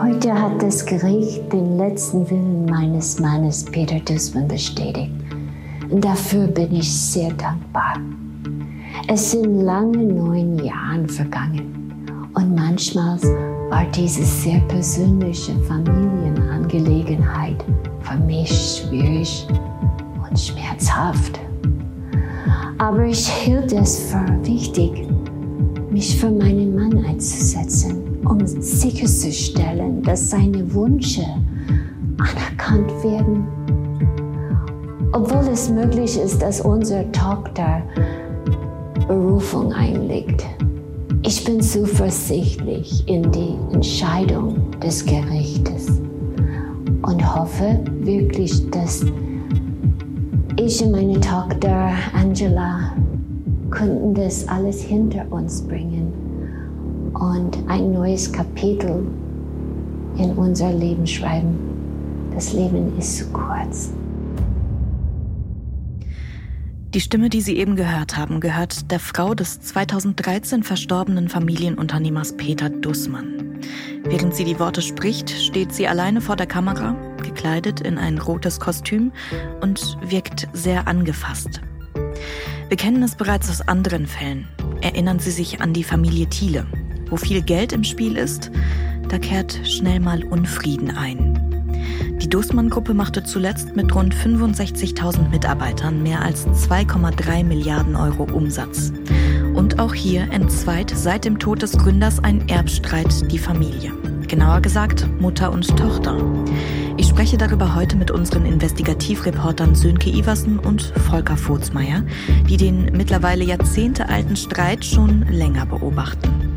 Heute hat das Gericht den letzten Willen meines Mannes Peter Dussmann bestätigt. Und dafür bin ich sehr dankbar. Es sind lange neun Jahre vergangen und manchmal war diese sehr persönliche Familienangelegenheit für mich schwierig und schmerzhaft. Aber ich hielt es für wichtig, mich für meinen Mann einzusetzen, um sicherzustellen, dass seine Wünsche anerkannt werden. Obwohl es möglich ist, dass unsere Tochter Berufung einlegt. Ich bin zuversichtlich in die Entscheidung des Gerichtes und hoffe wirklich, dass ich und meine Tochter Angela könnten das alles hinter uns bringen und ein neues Kapitel in unser Leben schreiben. Das Leben ist zu kurz. Die Stimme, die Sie eben gehört haben, gehört der Frau des 2013 verstorbenen Familienunternehmers Peter Dussmann. Während sie die Worte spricht, steht sie alleine vor der Kamera, gekleidet in ein rotes Kostüm und wirkt sehr angefasst. Wir kennen es bereits aus anderen Fällen. Erinnern Sie sich an die Familie Thiele. Wo viel Geld im Spiel ist, da kehrt schnell mal Unfrieden ein. Die Dussmann-Gruppe machte zuletzt mit rund 65.000 Mitarbeitern mehr als 2,3 Milliarden Euro Umsatz. Und auch hier entzweit seit dem Tod des Gründers ein Erbstreit die Familie. Genauer gesagt Mutter und Tochter. Ich spreche darüber heute mit unseren Investigativreportern Sönke Iversen und Volker Furzmeier, die den mittlerweile jahrzehntealten Streit schon länger beobachten.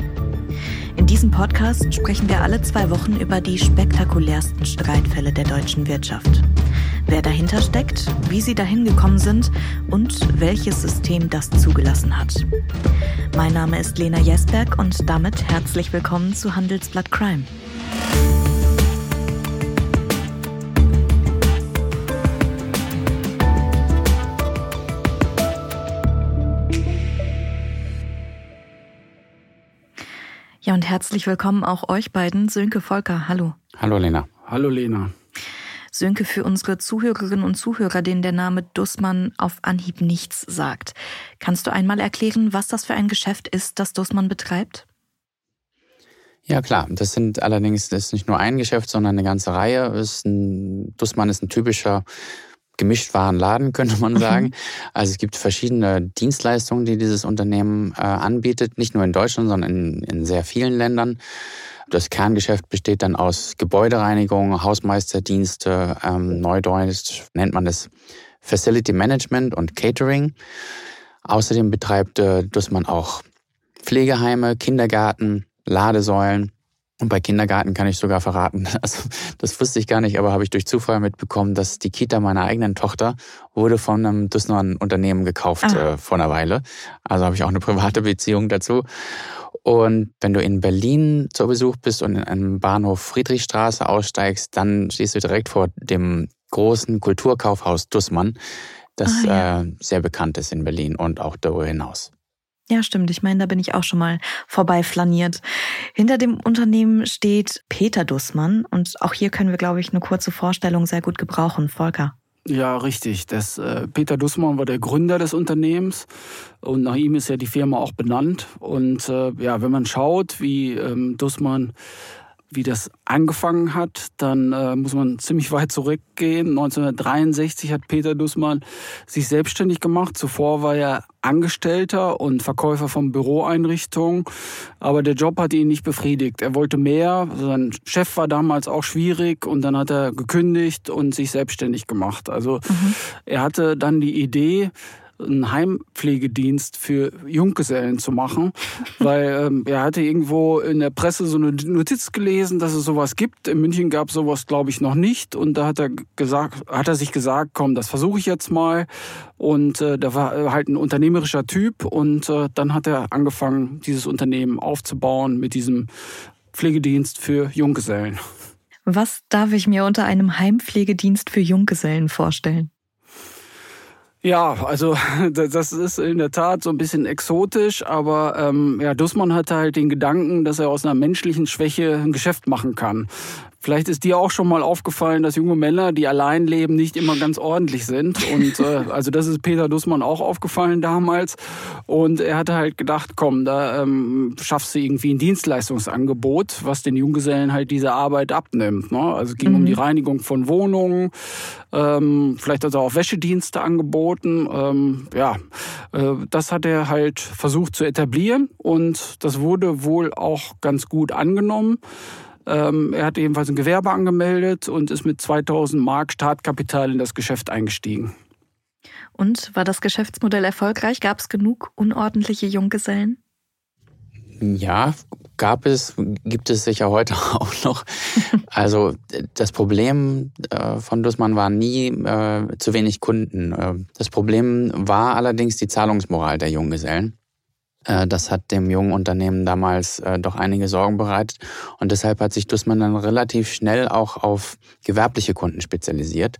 In diesem Podcast sprechen wir alle zwei Wochen über die spektakulärsten Streitfälle der deutschen Wirtschaft. Wer dahinter steckt, wie sie dahin gekommen sind und welches System das zugelassen hat. Mein Name ist Lena Jesberg und damit herzlich willkommen zu Handelsblatt Crime. Und herzlich willkommen auch euch beiden. Sönke Volker, hallo. Hallo Lena. Hallo Lena. Sönke, für unsere Zuhörerinnen und Zuhörer, denen der Name Dussmann auf Anhieb nichts sagt. Kannst du einmal erklären, was das für ein Geschäft ist, das Dussmann betreibt? Ja klar, das sind allerdings das ist nicht nur ein Geschäft, sondern eine ganze Reihe. Ist ein, Dussmann ist ein typischer Gemischtwarenladen, könnte man mhm. sagen. Also es gibt verschiedene Dienstleistungen, die dieses Unternehmen äh, anbietet, nicht nur in Deutschland, sondern in, in sehr vielen Ländern. Das Kerngeschäft besteht dann aus Gebäudereinigung, Hausmeisterdienste, ähm, Neudeutsch nennt man das Facility Management und Catering. Außerdem betreibt äh, Dussmann auch Pflegeheime, Kindergarten, Ladesäulen und bei Kindergarten kann ich sogar verraten, also das wusste ich gar nicht, aber habe ich durch Zufall mitbekommen, dass die Kita meiner eigenen Tochter wurde von einem Dussmann Unternehmen gekauft ah. äh, vor einer Weile. Also habe ich auch eine private Beziehung dazu. Und wenn du in Berlin zu Besuch bist und in einem Bahnhof Friedrichstraße aussteigst, dann stehst du direkt vor dem großen Kulturkaufhaus Dussmann, das ah, ja. äh, sehr bekannt ist in Berlin und auch darüber hinaus. Ja, stimmt. Ich meine, da bin ich auch schon mal vorbei flaniert. Hinter dem Unternehmen steht Peter Dussmann und auch hier können wir, glaube ich, eine kurze Vorstellung sehr gut gebrauchen. Volker. Ja, richtig. Das, äh, Peter Dussmann war der Gründer des Unternehmens und nach ihm ist ja die Firma auch benannt. Und äh, ja, wenn man schaut, wie ähm, Dussmann wie das angefangen hat, dann äh, muss man ziemlich weit zurückgehen. 1963 hat Peter Dussmann sich selbstständig gemacht. Zuvor war er Angestellter und Verkäufer von Büroeinrichtungen, aber der Job hat ihn nicht befriedigt. Er wollte mehr. Sein Chef war damals auch schwierig und dann hat er gekündigt und sich selbstständig gemacht. Also mhm. er hatte dann die Idee, einen Heimpflegedienst für Junggesellen zu machen, weil ähm, er hatte irgendwo in der Presse so eine Notiz gelesen, dass es sowas gibt. In München gab es sowas, glaube ich, noch nicht. Und da hat er gesagt, hat er sich gesagt, komm, das versuche ich jetzt mal. Und äh, da war halt ein unternehmerischer Typ und äh, dann hat er angefangen, dieses Unternehmen aufzubauen mit diesem Pflegedienst für Junggesellen. Was darf ich mir unter einem Heimpflegedienst für Junggesellen vorstellen? Ja, also das ist in der Tat so ein bisschen exotisch, aber ähm, ja, Dussmann hatte halt den Gedanken, dass er aus einer menschlichen Schwäche ein Geschäft machen kann. Vielleicht ist dir auch schon mal aufgefallen, dass junge Männer, die allein leben, nicht immer ganz ordentlich sind. Und äh, also das ist Peter Dussmann auch aufgefallen damals. Und er hatte halt gedacht, komm, da ähm, schaffst du irgendwie ein Dienstleistungsangebot, was den Junggesellen halt diese Arbeit abnimmt. Ne? Also es ging mhm. um die Reinigung von Wohnungen, ähm, vielleicht hat er auch Wäschedienste angeboten. Ähm, ja, äh, das hat er halt versucht zu etablieren und das wurde wohl auch ganz gut angenommen. Ähm, er hat ebenfalls ein Gewerbe angemeldet und ist mit 2000 Mark Startkapital in das Geschäft eingestiegen. Und war das Geschäftsmodell erfolgreich? Gab es genug unordentliche Junggesellen? Ja, gab es, gibt es sicher heute auch noch. Also das Problem äh, von Dussmann war nie äh, zu wenig Kunden. Äh, das Problem war allerdings die Zahlungsmoral der Junggesellen. Äh, das hat dem jungen Unternehmen damals äh, doch einige Sorgen bereitet. Und deshalb hat sich Dussmann dann relativ schnell auch auf gewerbliche Kunden spezialisiert.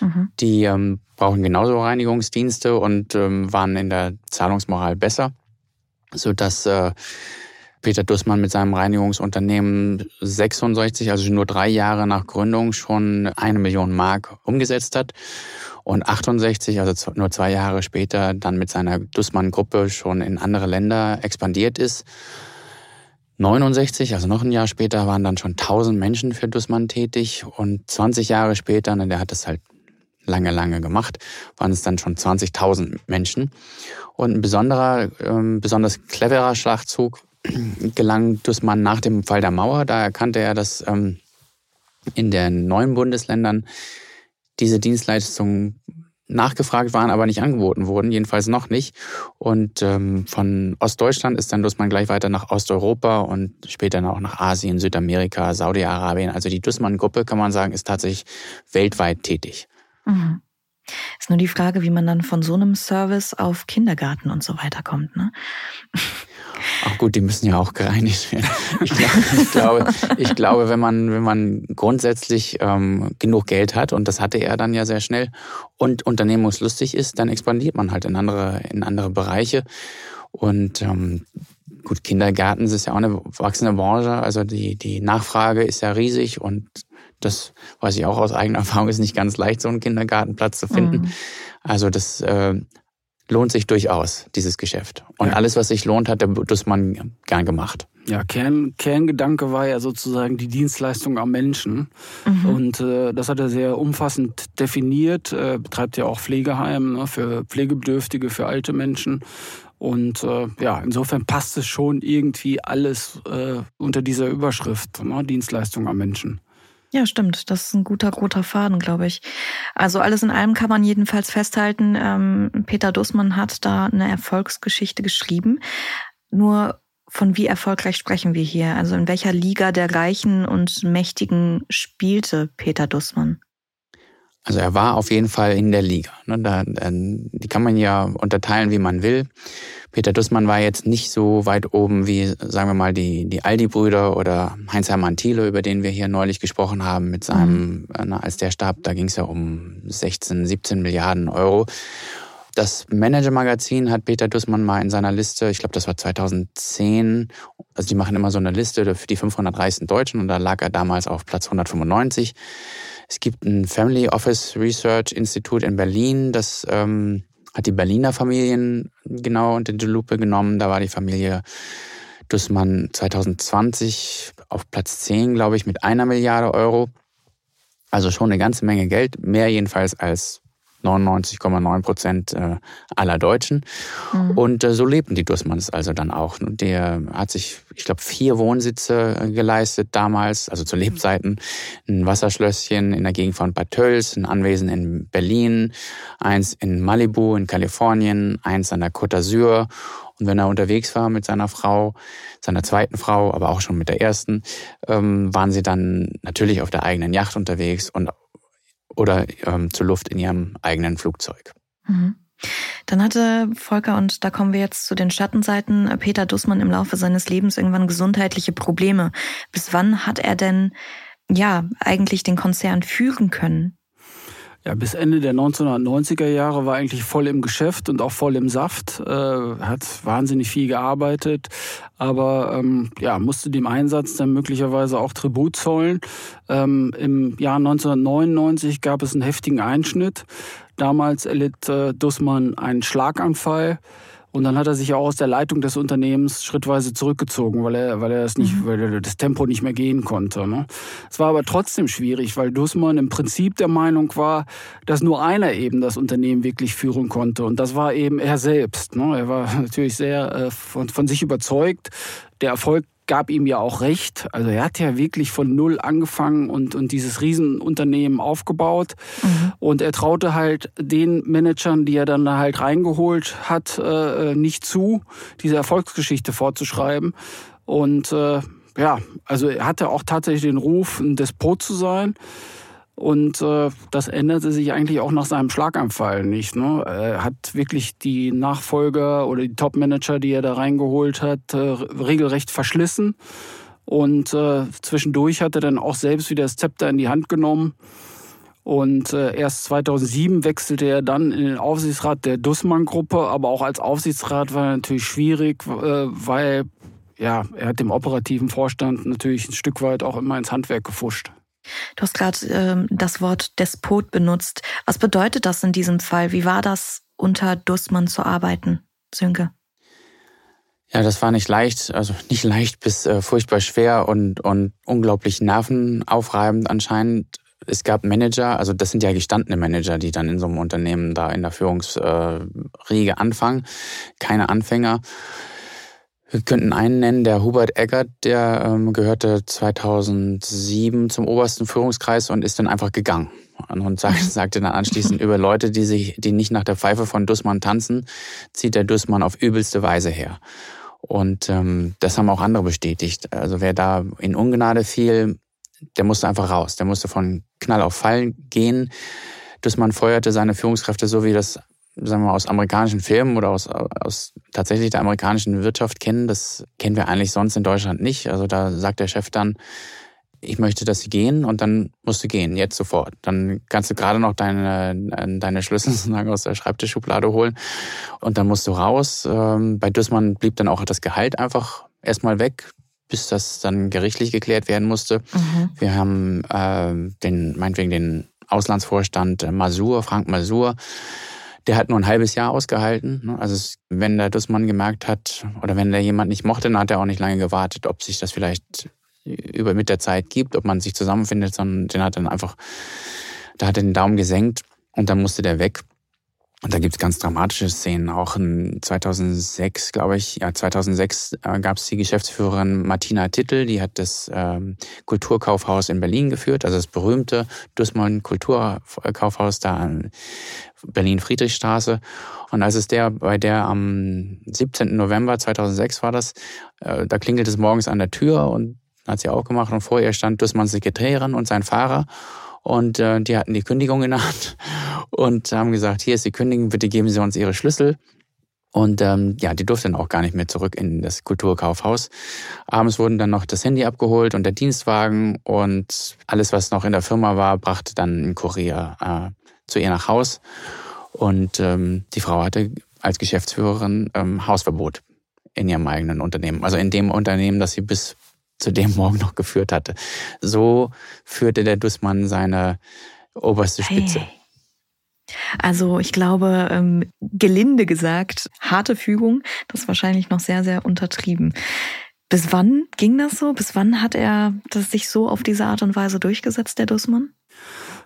Mhm. Die ähm, brauchen genauso Reinigungsdienste und ähm, waren in der Zahlungsmoral besser, sodass äh, Peter Dussmann mit seinem Reinigungsunternehmen 66, also nur drei Jahre nach Gründung, schon eine Million Mark umgesetzt hat und 68, also nur zwei Jahre später, dann mit seiner Dussmann-Gruppe schon in andere Länder expandiert ist. 69, also noch ein Jahr später, waren dann schon 1000 Menschen für Dussmann tätig und 20 Jahre später, ne, der hat das halt lange, lange gemacht, waren es dann schon 20.000 Menschen. Und ein besonderer, ähm, besonders cleverer Schlachtzug gelang Dussmann nach dem Fall der Mauer. Da erkannte er, dass ähm, in den neuen Bundesländern diese Dienstleistungen nachgefragt waren, aber nicht angeboten wurden, jedenfalls noch nicht. Und ähm, von Ostdeutschland ist dann Dussmann gleich weiter nach Osteuropa und später auch nach Asien, Südamerika, Saudi-Arabien. Also die Dussmann-Gruppe, kann man sagen, ist tatsächlich weltweit tätig. Mhm. Ist nur die Frage, wie man dann von so einem Service auf Kindergarten und so weiter kommt. Ne? Ach gut, die müssen ja auch gereinigt werden. Ich, glaub, ich glaube, ich glaube, wenn man, wenn man grundsätzlich ähm, genug Geld hat, und das hatte er dann ja sehr schnell, und unternehmungslustig ist, dann expandiert man halt in andere, in andere Bereiche. Und ähm, gut, Kindergarten ist ja auch eine wachsende Branche, also die, die Nachfrage ist ja riesig und das weiß ich auch aus eigener Erfahrung, ist nicht ganz leicht, so einen Kindergartenplatz zu finden. Mhm. Also das äh, lohnt sich durchaus, dieses Geschäft. Und ja. alles, was sich lohnt, hat der Dussmann gern gemacht. Ja, Kern, Kerngedanke war ja sozusagen die Dienstleistung am Menschen. Mhm. Und äh, das hat er sehr umfassend definiert, äh, betreibt ja auch Pflegeheim ne, für Pflegebedürftige, für alte Menschen. Und äh, ja, insofern passt es schon irgendwie alles äh, unter dieser Überschrift, ne, Dienstleistung am Menschen. Ja, stimmt. Das ist ein guter roter Faden, glaube ich. Also alles in allem kann man jedenfalls festhalten, ähm, Peter Dussmann hat da eine Erfolgsgeschichte geschrieben. Nur von wie erfolgreich sprechen wir hier? Also in welcher Liga der Reichen und Mächtigen spielte Peter Dussmann? Also er war auf jeden Fall in der Liga. Ne? Da, die kann man ja unterteilen, wie man will. Peter Dussmann war jetzt nicht so weit oben wie, sagen wir mal, die, die Aldi-Brüder oder Heinz-Hermann Thiele, über den wir hier neulich gesprochen haben, mit seinem, mhm. als der starb, da ging es ja um 16, 17 Milliarden Euro. Das Manager-Magazin hat Peter Dussmann mal in seiner Liste, ich glaube, das war 2010, also die machen immer so eine Liste für die 500 reichsten Deutschen und da lag er damals auf Platz 195. Es gibt ein Family Office Research Institute in Berlin, das ähm, hat die Berliner Familien genau unter die Lupe genommen. Da war die Familie Dussmann 2020 auf Platz 10, glaube ich, mit einer Milliarde Euro. Also schon eine ganze Menge Geld, mehr jedenfalls als 99,9 Prozent äh, aller Deutschen. Mhm. Und äh, so lebten die Dussmanns also dann auch. Der hat sich, ich glaube, vier Wohnsitze äh, geleistet damals, also zu Lebzeiten. Ein Wasserschlösschen in der Gegend von Bad Tölz, ein Anwesen in Berlin, eins in Malibu in Kalifornien, eins an der Côte d'Azur. Und wenn er unterwegs war mit seiner Frau, seiner zweiten Frau, aber auch schon mit der ersten, ähm, waren sie dann natürlich auf der eigenen Yacht unterwegs und oder ähm, zur Luft in ihrem eigenen Flugzeug. Mhm. Dann hatte Volker, und da kommen wir jetzt zu den Schattenseiten, Peter Dussmann im Laufe seines Lebens irgendwann gesundheitliche Probleme. Bis wann hat er denn, ja, eigentlich den Konzern führen können? Ja, bis Ende der 1990er Jahre war eigentlich voll im Geschäft und auch voll im Saft. Äh, hat wahnsinnig viel gearbeitet, aber ähm, ja, musste dem Einsatz dann möglicherweise auch Tribut zollen. Ähm, Im Jahr 1999 gab es einen heftigen Einschnitt. Damals erlitt äh, Dussmann einen Schlaganfall. Und dann hat er sich auch aus der Leitung des Unternehmens schrittweise zurückgezogen, weil er, weil er das nicht, mhm. weil er das Tempo nicht mehr gehen konnte. Ne? Es war aber trotzdem schwierig, weil Dussmann im Prinzip der Meinung war, dass nur einer eben das Unternehmen wirklich führen konnte. Und das war eben er selbst. Ne? Er war natürlich sehr äh, von, von sich überzeugt. Der Erfolg gab ihm ja auch recht. Also er hat ja wirklich von null angefangen und, und dieses Riesenunternehmen aufgebaut. Mhm. Und er traute halt den Managern, die er dann da halt reingeholt hat, äh, nicht zu, diese Erfolgsgeschichte fortzuschreiben. Und äh, ja, also er hatte auch tatsächlich den Ruf, ein Despot zu sein. Und äh, das änderte sich eigentlich auch nach seinem Schlaganfall nicht. Ne? Er hat wirklich die Nachfolger oder die Top-Manager, die er da reingeholt hat, äh, regelrecht verschlissen. Und äh, zwischendurch hat er dann auch selbst wieder das Zepter in die Hand genommen. Und äh, erst 2007 wechselte er dann in den Aufsichtsrat der Dussmann-Gruppe. Aber auch als Aufsichtsrat war er natürlich schwierig, äh, weil ja, er hat dem operativen Vorstand natürlich ein Stück weit auch immer ins Handwerk gefuscht. Du hast gerade ähm, das Wort Despot benutzt. Was bedeutet das in diesem Fall? Wie war das, unter Dussmann zu arbeiten, Sönke? Ja, das war nicht leicht, also nicht leicht bis äh, furchtbar schwer und, und unglaublich nervenaufreibend anscheinend. Es gab Manager, also das sind ja gestandene Manager, die dann in so einem Unternehmen da in der Führungsriege anfangen, keine Anfänger. Wir könnten einen nennen, der Hubert Eggert, der ähm, gehörte 2007 zum obersten Führungskreis und ist dann einfach gegangen. Und sag, sagte dann anschließend über Leute, die sich, die nicht nach der Pfeife von Dussmann tanzen, zieht der Dussmann auf übelste Weise her. Und ähm, das haben auch andere bestätigt. Also wer da in Ungnade fiel, der musste einfach raus. Der musste von Knall auf Fall gehen. Dussmann feuerte seine Führungskräfte so, wie das sagen wir mal, aus amerikanischen Filmen oder aus, aus tatsächlich der amerikanischen Wirtschaft kennen. Das kennen wir eigentlich sonst in Deutschland nicht. Also da sagt der Chef dann, ich möchte, dass sie gehen und dann musst du gehen, jetzt sofort. Dann kannst du gerade noch deine, deine Schlüssel sozusagen aus der Schreibtischschublade holen und dann musst du raus. Ähm, bei Dussmann blieb dann auch das Gehalt einfach erstmal weg, bis das dann gerichtlich geklärt werden musste. Mhm. Wir haben äh, den, meinetwegen den Auslandsvorstand äh, Masur, Frank Masur, der hat nur ein halbes Jahr ausgehalten. Ne? Also wenn der Dussmann gemerkt hat oder wenn der jemand nicht mochte, dann hat er auch nicht lange gewartet, ob sich das vielleicht über mit der Zeit gibt, ob man sich zusammenfindet, sondern den hat dann einfach, da hat er den Daumen gesenkt und dann musste der weg. Und da gibt's ganz dramatische Szenen. Auch in 2006, glaube ich, ja 2006 äh, gab es die Geschäftsführerin Martina Tittel, die hat das ähm, Kulturkaufhaus in Berlin geführt, also das berühmte Dussmann Kulturkaufhaus da an Berlin-Friedrichstraße. Und als es der bei der am 17. November 2006 war das, äh, da klingelt es morgens an der Tür und hat sie auch gemacht und vor ihr stand Dussmanns Sekretärin und sein Fahrer. Und äh, die hatten die Kündigung in der Hand und haben gesagt, hier ist die Kündigung, bitte geben Sie uns Ihre Schlüssel. Und ähm, ja, die durfte dann auch gar nicht mehr zurück in das Kulturkaufhaus. Abends wurden dann noch das Handy abgeholt und der Dienstwagen und alles, was noch in der Firma war, brachte dann ein Kurier äh, zu ihr nach Haus. Und ähm, die Frau hatte als Geschäftsführerin ähm, Hausverbot in ihrem eigenen Unternehmen. Also in dem Unternehmen, das sie bis zu dem Morgen noch geführt hatte. So führte der Dussmann seine oberste Spitze. Hey. Also ich glaube, ähm, gelinde gesagt, harte Fügung, das ist wahrscheinlich noch sehr, sehr untertrieben. Bis wann ging das so? Bis wann hat er das sich so auf diese Art und Weise durchgesetzt, der Dussmann?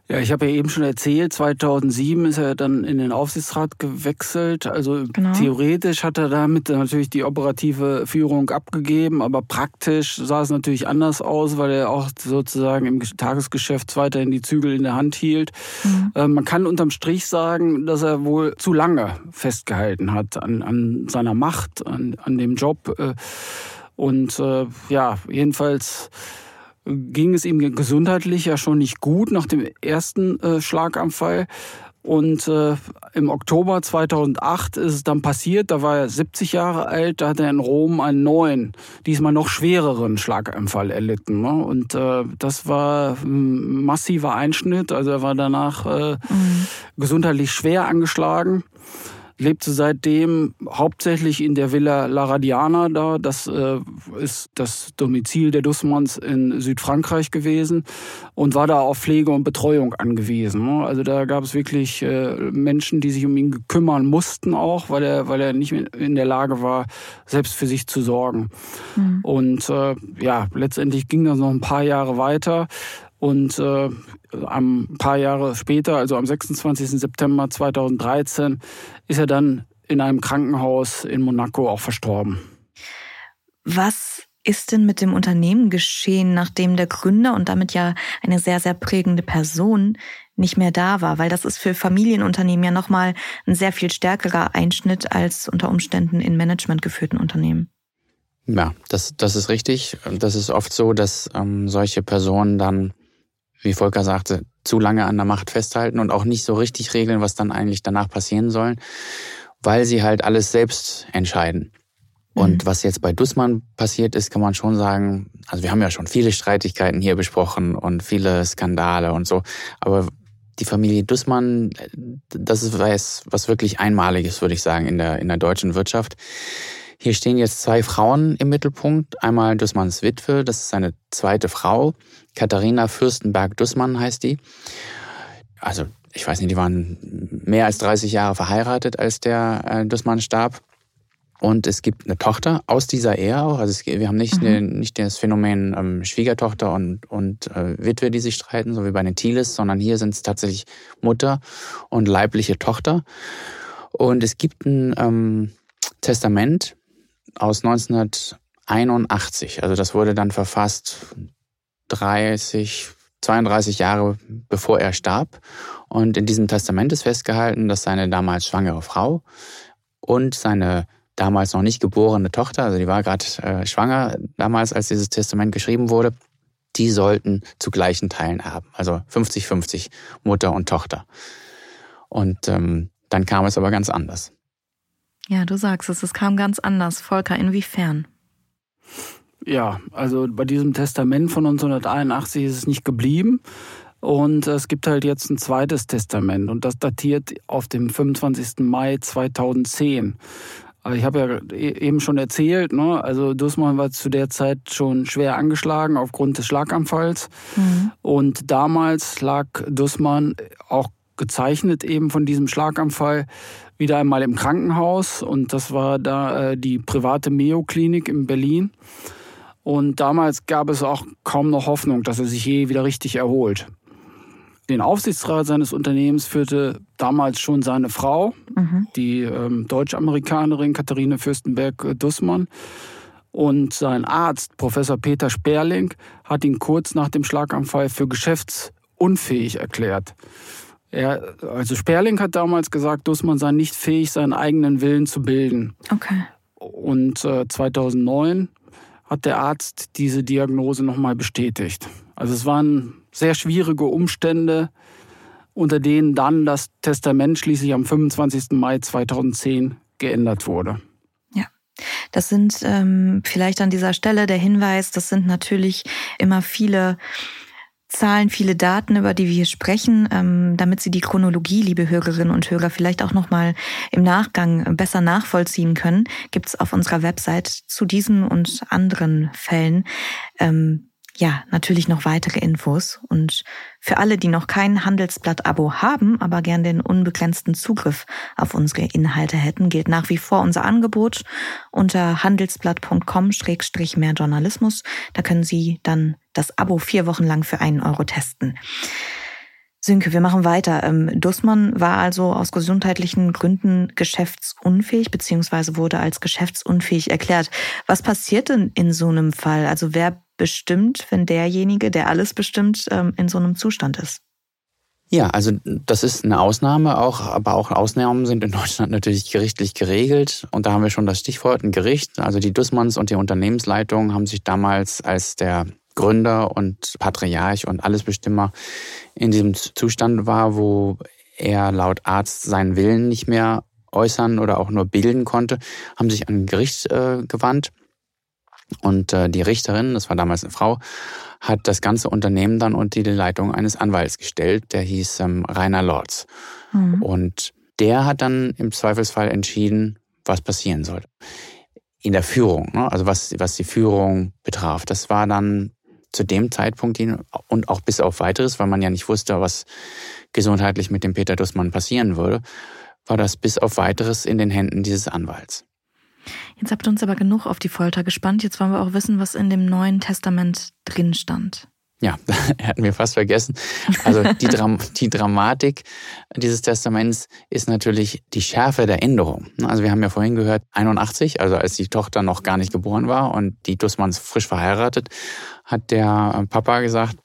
Ja, ich habe ja eben schon erzählt, 2007 ist er dann in den Aufsichtsrat gewechselt. Also genau. theoretisch hat er damit natürlich die operative Führung abgegeben, aber praktisch sah es natürlich anders aus, weil er auch sozusagen im Tagesgeschäft weiterhin die Zügel in der Hand hielt. Mhm. Äh, man kann unterm Strich sagen, dass er wohl zu lange festgehalten hat an, an seiner Macht, an, an dem Job. Äh, und äh, ja, jedenfalls ging es ihm gesundheitlich ja schon nicht gut nach dem ersten äh, Schlaganfall. Und äh, im Oktober 2008 ist es dann passiert, da war er 70 Jahre alt, da hat er in Rom einen neuen, diesmal noch schwereren Schlaganfall erlitten. Ne? Und äh, das war ein massiver Einschnitt, also er war danach äh, mhm. gesundheitlich schwer angeschlagen lebte seitdem hauptsächlich in der Villa La Radiana da. Das äh, ist das Domizil der Dussmanns in Südfrankreich gewesen und war da auf Pflege und Betreuung angewiesen. Ne? Also da gab es wirklich äh, Menschen, die sich um ihn kümmern mussten auch, weil er, weil er nicht in der Lage war, selbst für sich zu sorgen. Mhm. Und äh, ja, letztendlich ging das noch ein paar Jahre weiter. Und äh, ein paar Jahre später, also am 26. September 2013, ist er dann in einem Krankenhaus in Monaco auch verstorben. Was ist denn mit dem Unternehmen geschehen, nachdem der Gründer und damit ja eine sehr, sehr prägende Person nicht mehr da war? Weil das ist für Familienunternehmen ja nochmal ein sehr viel stärkerer Einschnitt als unter Umständen in Management geführten Unternehmen. Ja, das, das ist richtig. Das ist oft so, dass ähm, solche Personen dann wie Volker sagte, zu lange an der Macht festhalten und auch nicht so richtig regeln, was dann eigentlich danach passieren soll, weil sie halt alles selbst entscheiden. Und mhm. was jetzt bei Dussmann passiert ist, kann man schon sagen, also wir haben ja schon viele Streitigkeiten hier besprochen und viele Skandale und so, aber die Familie Dussmann, das ist was, was wirklich Einmaliges, würde ich sagen, in der, in der deutschen Wirtschaft. Hier stehen jetzt zwei Frauen im Mittelpunkt. Einmal Dussmanns Witwe, das ist seine zweite Frau. Katharina Fürstenberg-Dussmann heißt die. Also, ich weiß nicht, die waren mehr als 30 Jahre verheiratet, als der äh, Dussmann starb. Und es gibt eine Tochter aus dieser Ehe auch. Also es, wir haben nicht, mhm. eine, nicht das Phänomen ähm, Schwiegertochter und, und äh, Witwe, die sich streiten, so wie bei den Thieles, sondern hier sind es tatsächlich Mutter und leibliche Tochter. Und es gibt ein ähm, Testament aus 1981. Also das wurde dann verfasst 30, 32 Jahre bevor er starb. Und in diesem Testament ist festgehalten, dass seine damals schwangere Frau und seine damals noch nicht geborene Tochter, also die war gerade äh, schwanger damals, als dieses Testament geschrieben wurde, die sollten zu gleichen Teilen erben. Also 50-50 Mutter und Tochter. Und ähm, dann kam es aber ganz anders. Ja, du sagst es, es kam ganz anders. Volker, inwiefern? Ja, also bei diesem Testament von 1981 ist es nicht geblieben. Und es gibt halt jetzt ein zweites Testament und das datiert auf dem 25. Mai 2010. Ich habe ja e-, eben schon erzählt, ne? also Dussmann war zu der Zeit schon schwer angeschlagen aufgrund des Schlaganfalls. Mhm. Und damals lag Dussmann auch gezeichnet eben von diesem Schlaganfall wieder einmal im Krankenhaus und das war da äh, die private Meo-Klinik in Berlin. Und damals gab es auch kaum noch Hoffnung, dass er sich je wieder richtig erholt. Den Aufsichtsrat seines Unternehmens führte damals schon seine Frau, mhm. die ähm, Deutsch-Amerikanerin Katharine Fürstenberg-Dussmann. Und sein Arzt, Professor Peter Sperling, hat ihn kurz nach dem Schlaganfall für geschäftsunfähig erklärt. Er, also Sperling hat damals gesagt, Dussmann sei nicht fähig, seinen eigenen Willen zu bilden. Okay. Und äh, 2009 hat der Arzt diese Diagnose nochmal bestätigt. Also es waren sehr schwierige Umstände, unter denen dann das Testament schließlich am 25. Mai 2010 geändert wurde. Ja, Das sind ähm, vielleicht an dieser Stelle der Hinweis, das sind natürlich immer viele Zahlen, viele Daten, über die wir hier sprechen, ähm, damit Sie die Chronologie, liebe Hörerinnen und Hörer, vielleicht auch nochmal im Nachgang besser nachvollziehen können, gibt es auf unserer Website zu diesen und anderen Fällen ähm, ja, natürlich noch weitere Infos. Und für alle, die noch kein Handelsblatt-Abo haben, aber gern den unbegrenzten Zugriff auf unsere Inhalte hätten, gilt nach wie vor unser Angebot unter handelsblatt.com-mehr Journalismus. Da können Sie dann das Abo vier Wochen lang für einen Euro testen. Sünke, wir machen weiter. Ähm, Dussmann war also aus gesundheitlichen Gründen geschäftsunfähig beziehungsweise wurde als geschäftsunfähig erklärt. Was passiert denn in so einem Fall? Also wer bestimmt, wenn derjenige, der alles bestimmt, ähm, in so einem Zustand ist? Ja, also das ist eine Ausnahme auch, aber auch Ausnahmen sind in Deutschland natürlich gerichtlich geregelt. Und da haben wir schon das Stichwort ein Gericht. Also die Dussmanns und die Unternehmensleitung haben sich damals als der Gründer und Patriarch und Allesbestimmer in diesem Zustand war, wo er laut Arzt seinen Willen nicht mehr äußern oder auch nur bilden konnte, haben sich an ein Gericht äh, gewandt. Und äh, die Richterin, das war damals eine Frau, hat das ganze Unternehmen dann unter die Leitung eines Anwalts gestellt, der hieß ähm, Rainer Lorz. Mhm. Und der hat dann im Zweifelsfall entschieden, was passieren sollte. In der Führung, ne? also was, was die Führung betraf. Das war dann zu dem Zeitpunkt und auch bis auf weiteres, weil man ja nicht wusste, was gesundheitlich mit dem Peter Dussmann passieren würde, war das bis auf weiteres in den Händen dieses Anwalts. Jetzt habt ihr uns aber genug auf die Folter gespannt. Jetzt wollen wir auch wissen, was in dem Neuen Testament drin stand. Ja, hatten wir fast vergessen. Also die, Dram die Dramatik dieses Testaments ist natürlich die Schärfe der Änderung. Also wir haben ja vorhin gehört, 81, also als die Tochter noch gar nicht geboren war und die Dussmanns frisch verheiratet, hat der Papa gesagt,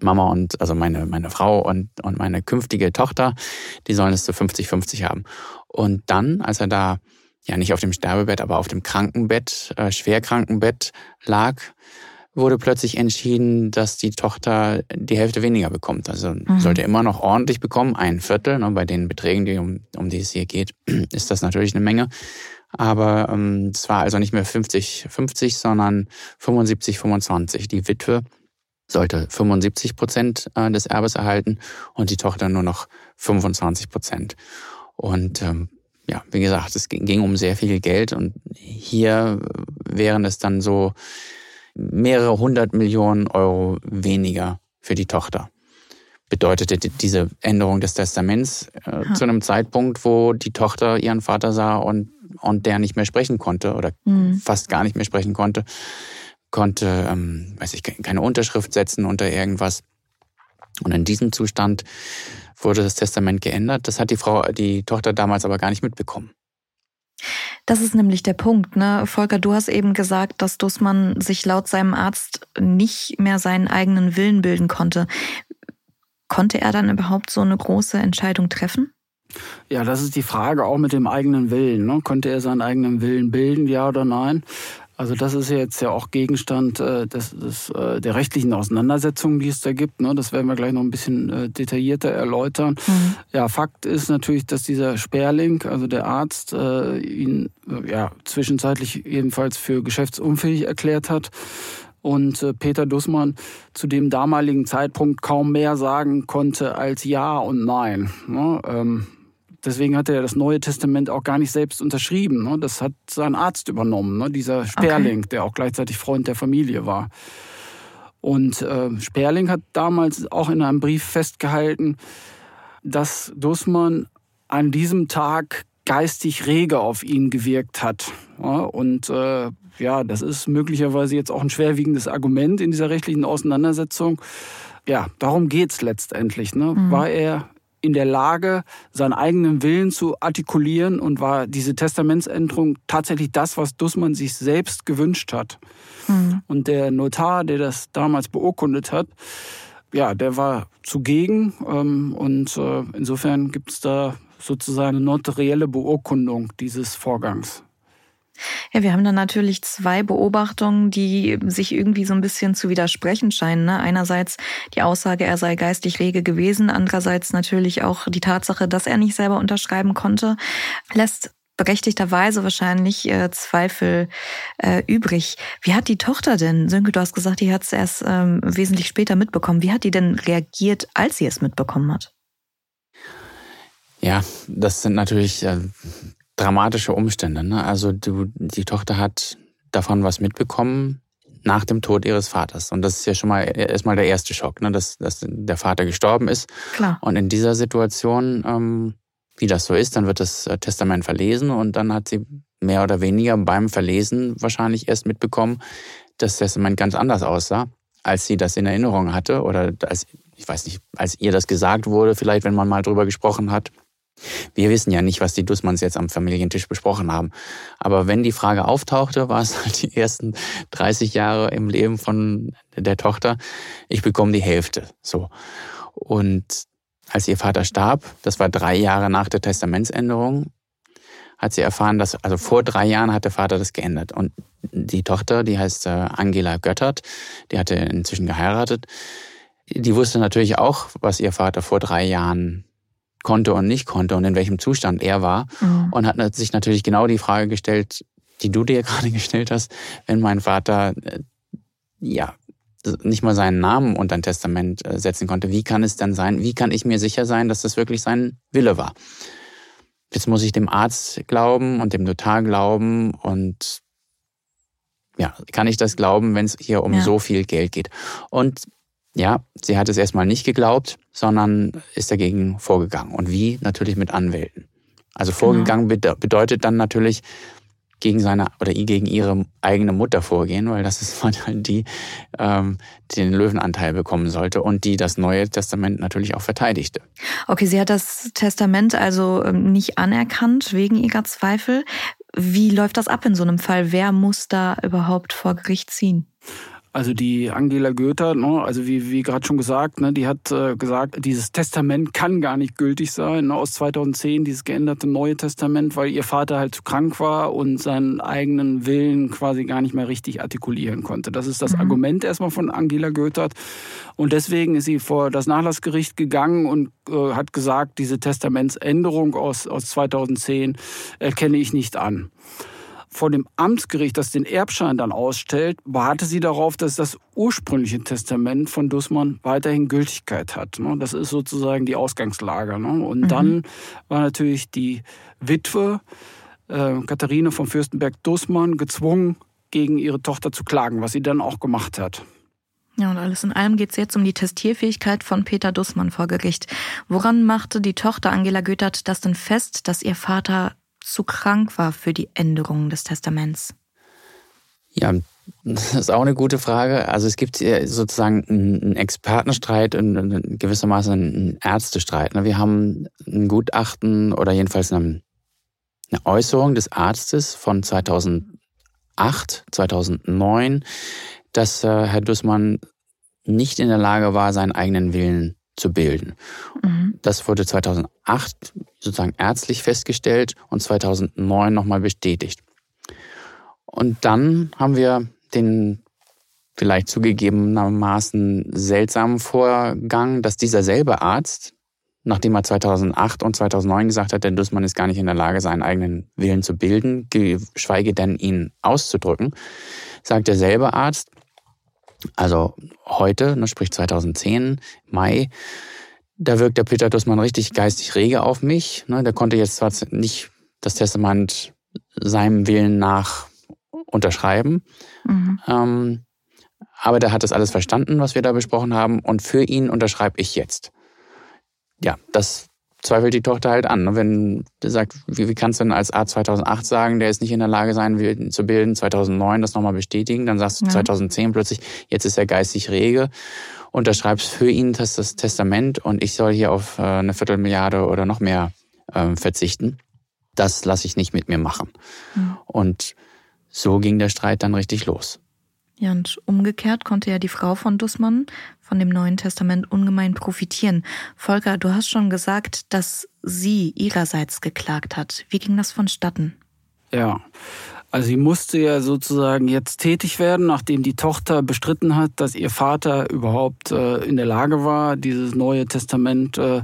Mama und also meine, meine Frau und, und meine künftige Tochter, die sollen es zu 50-50 haben. Und dann, als er da ja nicht auf dem Sterbebett, aber auf dem Krankenbett, äh, Schwerkrankenbett lag, wurde plötzlich entschieden, dass die Tochter die Hälfte weniger bekommt. Also mhm. sollte immer noch ordentlich bekommen, ein Viertel. Ne, bei den Beträgen, die, um, um die es hier geht, ist das natürlich eine Menge. Aber ähm, es war also nicht mehr 50-50, sondern 75-25. Die Witwe sollte 75 Prozent äh, des Erbes erhalten und die Tochter nur noch 25 Prozent. Und ähm, ja, wie gesagt, es ging um sehr viel Geld und hier wären es dann so mehrere hundert Millionen Euro weniger für die Tochter. Bedeutete diese Änderung des Testaments äh, zu einem Zeitpunkt, wo die Tochter ihren Vater sah und, und der nicht mehr sprechen konnte oder mhm. fast gar nicht mehr sprechen konnte, konnte, ähm, weiß ich, keine Unterschrift setzen unter irgendwas. Und in diesem Zustand wurde das Testament geändert. Das hat die Frau, die Tochter damals aber gar nicht mitbekommen. Das ist nämlich der Punkt, ne? Volker, du hast eben gesagt, dass Dussmann sich laut seinem Arzt nicht mehr seinen eigenen Willen bilden konnte. Konnte er dann überhaupt so eine große Entscheidung treffen? Ja, das ist die Frage auch mit dem eigenen Willen. Ne? Konnte er seinen eigenen Willen bilden, ja oder nein? Also das ist jetzt ja auch Gegenstand äh, des, des, äh, der rechtlichen Auseinandersetzungen, die es da gibt. Ne? Das werden wir gleich noch ein bisschen äh, detaillierter erläutern. Mhm. Ja, Fakt ist natürlich, dass dieser Sperling, also der Arzt, äh, ihn äh, ja zwischenzeitlich jedenfalls für geschäftsunfähig erklärt hat und äh, Peter Dussmann zu dem damaligen Zeitpunkt kaum mehr sagen konnte als Ja und Nein. Ne? Deswegen hat er das Neue Testament auch gar nicht selbst unterschrieben. Ne? Das hat sein Arzt übernommen, ne? dieser Sperling, okay. der auch gleichzeitig Freund der Familie war. Und äh, Sperling hat damals auch in einem Brief festgehalten, dass Dussmann an diesem Tag geistig rege auf ihn gewirkt hat. Ja, und äh, ja, das ist möglicherweise jetzt auch ein schwerwiegendes Argument in dieser rechtlichen Auseinandersetzung. Ja, darum geht's letztendlich. Ne? Mhm. War er in der Lage, seinen eigenen Willen zu artikulieren und war diese Testamentsänderung tatsächlich das, was Dussmann sich selbst gewünscht hat. Mhm. Und der Notar, der das damals beurkundet hat, ja, der war zugegen ähm, und äh, insofern gibt es da sozusagen eine notarielle Beurkundung dieses Vorgangs. Ja, wir haben dann natürlich zwei Beobachtungen, die sich irgendwie so ein bisschen zu widersprechen scheinen. Ne? Einerseits die Aussage, er sei geistig rege gewesen, andererseits natürlich auch die Tatsache, dass er nicht selber unterschreiben konnte, lässt berechtigterweise wahrscheinlich äh, Zweifel äh, übrig. Wie hat die Tochter denn, Sönke, du hast gesagt, die hat es erst ähm, wesentlich später mitbekommen. Wie hat die denn reagiert, als sie es mitbekommen hat? Ja, das sind natürlich äh, dramatische Umstände. Ne? Also du, die Tochter hat davon was mitbekommen nach dem Tod ihres Vaters. Und das ist ja schon mal erstmal der erste Schock, ne? dass, dass der Vater gestorben ist. Klar. Und in dieser Situation, ähm, wie das so ist, dann wird das äh, Testament verlesen und dann hat sie mehr oder weniger beim Verlesen wahrscheinlich erst mitbekommen, dass das Testament ganz anders aussah, als sie das in Erinnerung hatte oder als, ich weiß nicht, als ihr das gesagt wurde, vielleicht wenn man mal drüber gesprochen hat. Wir wissen ja nicht, was die Dussmanns jetzt am Familientisch besprochen haben. Aber wenn die Frage auftauchte, war es halt die ersten 30 Jahre im Leben von der Tochter, ich bekomme die Hälfte. So. Und als ihr Vater starb, das war drei Jahre nach der Testamentsänderung, hat sie erfahren, dass, also vor drei Jahren hat der Vater das geändert. Und die Tochter, die heißt äh, Angela Göttert, die hatte inzwischen geheiratet, die wusste natürlich auch, was ihr Vater vor drei Jahren konnte und nicht konnte und in welchem Zustand er war. Mhm. Und hat sich natürlich genau die Frage gestellt, die du dir gerade gestellt hast, wenn mein Vater äh, ja nicht mal seinen Namen unter ein Testament äh, setzen konnte, wie kann es denn sein, wie kann ich mir sicher sein, dass das wirklich sein Wille war? Jetzt muss ich dem Arzt glauben und dem Notar glauben und ja, kann ich das glauben, wenn es hier um ja. so viel Geld geht? Und ja, sie hat es erstmal nicht geglaubt, sondern ist dagegen vorgegangen. Und wie? Natürlich mit Anwälten. Also vorgegangen genau. bedeutet dann natürlich gegen seine oder gegen ihre eigene Mutter vorgehen, weil das ist halt die, ähm, die den Löwenanteil bekommen sollte und die das Neue Testament natürlich auch verteidigte. Okay, sie hat das Testament also ähm, nicht anerkannt wegen ihrer Zweifel. Wie läuft das ab in so einem Fall? Wer muss da überhaupt vor Gericht ziehen? Also die Angela Goethe, ne, also wie, wie gerade schon gesagt, ne, die hat äh, gesagt, dieses Testament kann gar nicht gültig sein, ne, aus 2010, dieses geänderte Neue Testament, weil ihr Vater halt zu krank war und seinen eigenen Willen quasi gar nicht mehr richtig artikulieren konnte. Das ist das mhm. Argument erstmal von Angela Goethe. Und deswegen ist sie vor das Nachlassgericht gegangen und äh, hat gesagt, diese Testamentsänderung aus, aus 2010 erkenne ich nicht an vor dem Amtsgericht, das den Erbschein dann ausstellt, beharrte sie darauf, dass das ursprüngliche Testament von Dussmann weiterhin Gültigkeit hat. Ne? Das ist sozusagen die Ausgangslage. Ne? Und mhm. dann war natürlich die Witwe äh, Katharine von Fürstenberg-Dussmann gezwungen, gegen ihre Tochter zu klagen, was sie dann auch gemacht hat. Ja, und alles in allem geht es jetzt um die Testierfähigkeit von Peter Dussmann vor Gericht. Woran machte die Tochter Angela Göttert das denn fest, dass ihr Vater zu krank war für die Änderung des Testaments? Ja, das ist auch eine gute Frage. Also es gibt sozusagen einen Expertenstreit und gewissermaßen einen Ärztestreit. Ne? Wir haben ein Gutachten oder jedenfalls eine Äußerung des Arztes von 2008, 2009, dass äh, Herr Dussmann nicht in der Lage war, seinen eigenen Willen zu bilden. Mhm. Das wurde 2008 sozusagen ärztlich festgestellt und 2009 nochmal bestätigt. Und dann haben wir den vielleicht zugegebenermaßen seltsamen Vorgang, dass dieser selbe Arzt, nachdem er 2008 und 2009 gesagt hat, der Dussmann ist gar nicht in der Lage, seinen eigenen Willen zu bilden, geschweige denn ihn auszudrücken, sagt derselbe Arzt, also heute, ne, sprich 2010, Mai, da wirkt der Peter Dussmann richtig geistig rege auf mich. Ne, der konnte jetzt zwar nicht das Testament seinem Willen nach unterschreiben, mhm. ähm, aber der hat das alles verstanden, was wir da besprochen haben, und für ihn unterschreibe ich jetzt. Ja, das zweifelt die Tochter halt an. Ne? Wenn der sagt, wie, wie kannst du denn als Arzt 2008 sagen, der ist nicht in der Lage sein will, zu bilden, 2009 das nochmal bestätigen, dann sagst du ja. 2010 plötzlich, jetzt ist er geistig rege, unterschreibst für ihn das, das Testament und ich soll hier auf äh, eine Viertelmilliarde oder noch mehr äh, verzichten. Das lasse ich nicht mit mir machen. Mhm. Und so ging der Streit dann richtig los. Ja, und umgekehrt konnte ja die Frau von Dussmann von dem Neuen Testament ungemein profitieren. Volker, du hast schon gesagt, dass sie ihrerseits geklagt hat. Wie ging das vonstatten? Ja, also sie musste ja sozusagen jetzt tätig werden, nachdem die Tochter bestritten hat, dass ihr Vater überhaupt äh, in der Lage war, dieses Neue Testament äh,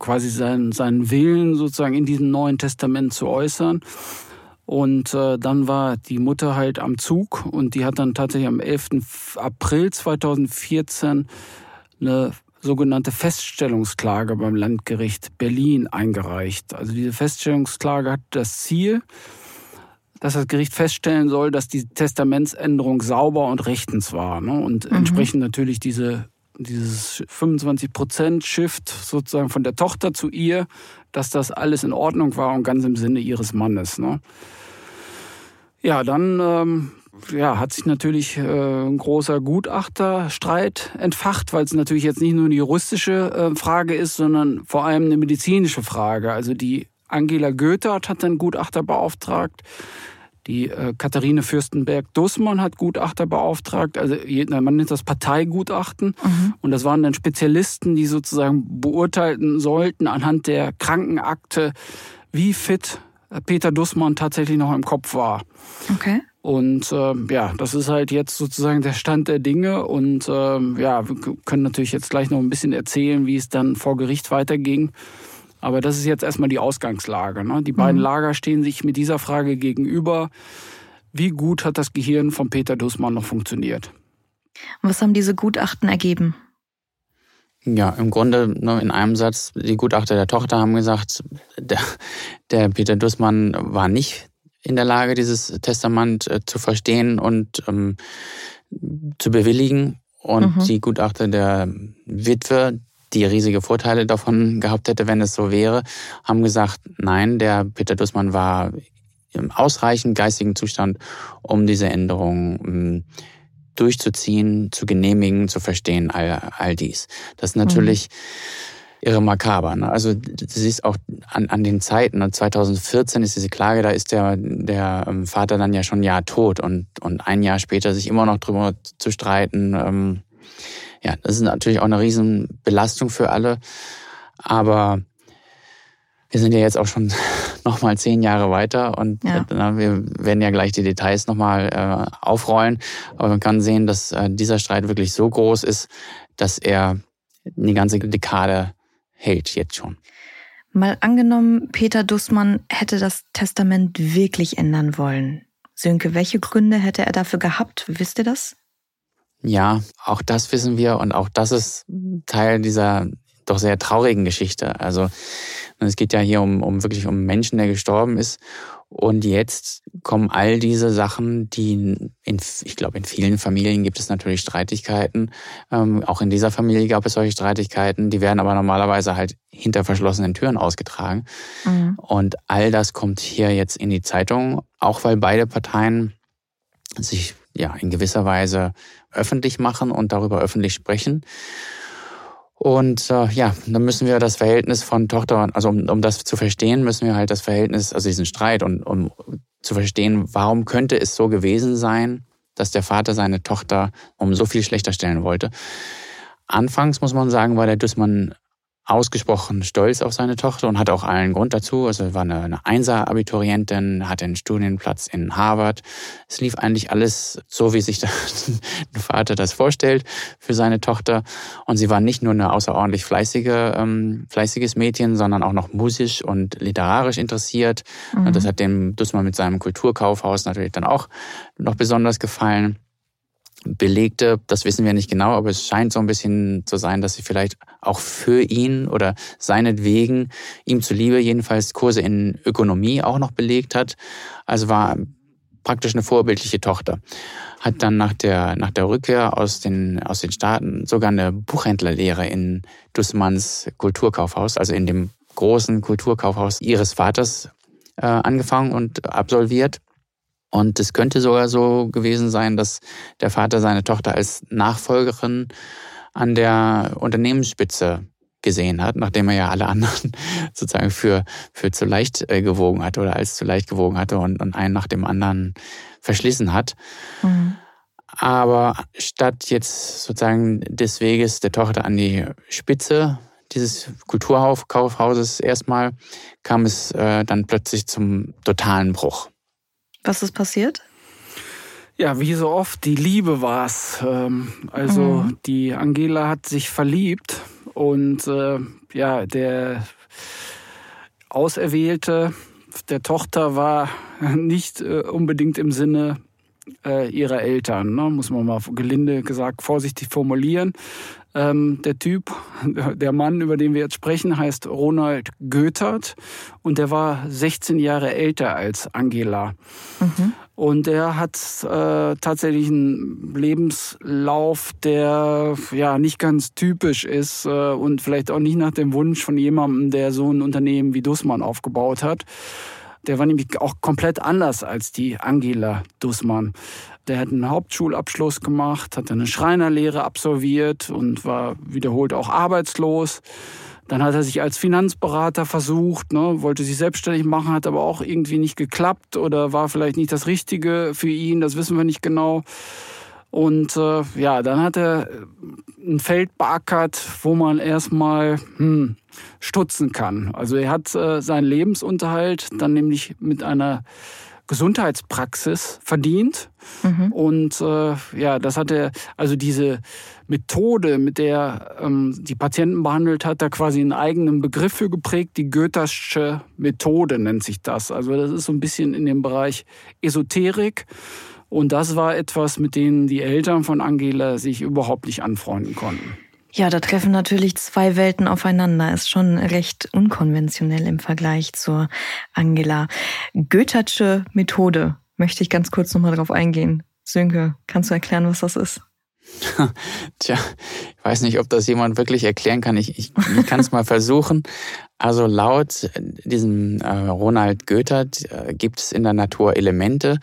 quasi seinen, seinen Willen sozusagen in diesem Neuen Testament zu äußern. Und äh, dann war die Mutter halt am Zug und die hat dann tatsächlich am 11. April 2014 eine sogenannte Feststellungsklage beim Landgericht Berlin eingereicht. Also diese Feststellungsklage hat das Ziel, dass das Gericht feststellen soll, dass die Testamentsänderung sauber und rechtens war. Ne? Und mhm. entsprechend natürlich diese, dieses 25 Prozent Shift sozusagen von der Tochter zu ihr, dass das alles in Ordnung war und ganz im Sinne ihres Mannes. Ne? Ja, dann ähm, ja, hat sich natürlich äh, ein großer Gutachterstreit entfacht, weil es natürlich jetzt nicht nur eine juristische äh, Frage ist, sondern vor allem eine medizinische Frage. Also die Angela Goethe hat einen Gutachter beauftragt. Die äh, Katharine Fürstenberg-Dussmann hat Gutachter beauftragt. Also man nennt das Parteigutachten. Mhm. Und das waren dann Spezialisten, die sozusagen beurteilten sollten anhand der Krankenakte, wie fit Peter Dussmann tatsächlich noch im Kopf war. Okay. Und äh, ja, das ist halt jetzt sozusagen der Stand der Dinge. Und äh, ja, wir können natürlich jetzt gleich noch ein bisschen erzählen, wie es dann vor Gericht weiterging. Aber das ist jetzt erstmal die Ausgangslage. Ne? Die beiden mhm. Lager stehen sich mit dieser Frage gegenüber. Wie gut hat das Gehirn von Peter Dussmann noch funktioniert? Was haben diese Gutachten ergeben? Ja, im Grunde nur in einem Satz, die Gutachter der Tochter haben gesagt, der, der Peter Dussmann war nicht in der Lage, dieses Testament äh, zu verstehen und ähm, zu bewilligen. Und mhm. die Gutachter der Witwe, die riesige Vorteile davon gehabt hätte, wenn es so wäre, haben gesagt, nein, der Peter Dussmann war im ausreichend geistigen Zustand, um diese Änderung ähm, durchzuziehen, zu genehmigen, zu verstehen, all, all dies. Das ist natürlich mhm. irre makaber. Ne? Also du siehst auch an, an den Zeiten, 2014 ne? ist diese Klage, da ist der, der ähm, Vater dann ja schon ein Jahr tot und, und ein Jahr später sich immer noch drüber zu streiten. Ähm, ja, das ist natürlich auch eine Riesenbelastung für alle. Aber wir sind ja jetzt auch schon noch mal zehn Jahre weiter und ja. wir werden ja gleich die Details noch mal äh, aufrollen. Aber man kann sehen, dass äh, dieser Streit wirklich so groß ist, dass er eine ganze Dekade hält jetzt schon. Mal angenommen, Peter Dussmann hätte das Testament wirklich ändern wollen. Sönke, welche Gründe hätte er dafür gehabt? Wisst ihr das? Ja, auch das wissen wir und auch das ist Teil dieser doch sehr traurigen Geschichte. Also es geht ja hier um, um wirklich um Menschen, der gestorben ist. Und jetzt kommen all diese Sachen, die in, ich glaube, in vielen Familien gibt es natürlich Streitigkeiten. Ähm, auch in dieser Familie gab es solche Streitigkeiten. Die werden aber normalerweise halt hinter verschlossenen Türen ausgetragen. Mhm. Und all das kommt hier jetzt in die Zeitung, auch weil beide Parteien sich ja in gewisser Weise öffentlich machen und darüber öffentlich sprechen. Und äh, ja, dann müssen wir das Verhältnis von Tochter, also um, um das zu verstehen, müssen wir halt das Verhältnis, also diesen Streit und um zu verstehen, warum könnte es so gewesen sein, dass der Vater seine Tochter um so viel schlechter stellen wollte. Anfangs muss man sagen, war der Dussmann ausgesprochen stolz auf seine Tochter und hatte auch allen Grund dazu. Also war eine, eine Einser-Abiturientin, hatte einen Studienplatz in Harvard. Es lief eigentlich alles so, wie sich der Vater das vorstellt für seine Tochter. Und sie war nicht nur eine außerordentlich fleißige, ähm, fleißiges Mädchen, sondern auch noch musisch und literarisch interessiert. Mhm. Und das hat dem Dussmann mit seinem Kulturkaufhaus natürlich dann auch noch besonders gefallen belegte, das wissen wir nicht genau, aber es scheint so ein bisschen zu sein, dass sie vielleicht auch für ihn oder seinetwegen, ihm zuliebe jedenfalls Kurse in Ökonomie auch noch belegt hat. Also war praktisch eine vorbildliche Tochter. Hat dann nach der, nach der Rückkehr aus den, aus den Staaten sogar eine Buchhändlerlehre in Dussmanns Kulturkaufhaus, also in dem großen Kulturkaufhaus ihres Vaters äh, angefangen und absolviert. Und es könnte sogar so gewesen sein, dass der Vater seine Tochter als Nachfolgerin an der Unternehmensspitze gesehen hat, nachdem er ja alle anderen sozusagen für, für zu leicht äh, gewogen hatte oder als zu leicht gewogen hatte und, und einen nach dem anderen verschlissen hat. Mhm. Aber statt jetzt sozusagen des Weges der Tochter an die Spitze dieses Kulturkaufhauses erstmal, kam es äh, dann plötzlich zum totalen Bruch. Was ist passiert? Ja, wie so oft, die Liebe war's. Ähm, also mhm. die Angela hat sich verliebt und äh, ja, der Auserwählte der Tochter war nicht äh, unbedingt im Sinne äh, ihrer Eltern, ne? muss man mal gelinde gesagt vorsichtig formulieren. Ähm, der Typ, der Mann, über den wir jetzt sprechen, heißt Ronald Goethert und der war 16 Jahre älter als Angela. Mhm. Und er hat äh, tatsächlich einen Lebenslauf, der ja nicht ganz typisch ist äh, und vielleicht auch nicht nach dem Wunsch von jemandem, der so ein Unternehmen wie Dussmann aufgebaut hat. Der war nämlich auch komplett anders als die Angela Dussmann. Der hat einen Hauptschulabschluss gemacht, hat eine Schreinerlehre absolviert und war wiederholt auch arbeitslos. Dann hat er sich als Finanzberater versucht, ne, wollte sich selbstständig machen, hat aber auch irgendwie nicht geklappt oder war vielleicht nicht das Richtige für ihn, das wissen wir nicht genau. Und äh, ja, dann hat er ein Feld beackert, wo man erstmal hm, stutzen kann. Also er hat äh, seinen Lebensunterhalt dann nämlich mit einer Gesundheitspraxis verdient. Mhm. Und äh, ja, das hat er, also diese Methode, mit der ähm, die Patienten behandelt hat, da quasi einen eigenen Begriff für geprägt. Die Goethersche Methode nennt sich das. Also das ist so ein bisschen in dem Bereich Esoterik. Und das war etwas, mit dem die Eltern von Angela sich überhaupt nicht anfreunden konnten. Ja, da treffen natürlich zwei Welten aufeinander. Ist schon recht unkonventionell im Vergleich zur Angela. Goethersche Methode. Möchte ich ganz kurz nochmal drauf eingehen. Sönke, kannst du erklären, was das ist? Tja, ich weiß nicht, ob das jemand wirklich erklären kann. Ich, ich, ich kann es mal versuchen. Also laut diesem äh, Ronald Goethert äh, gibt es in der Natur Elemente,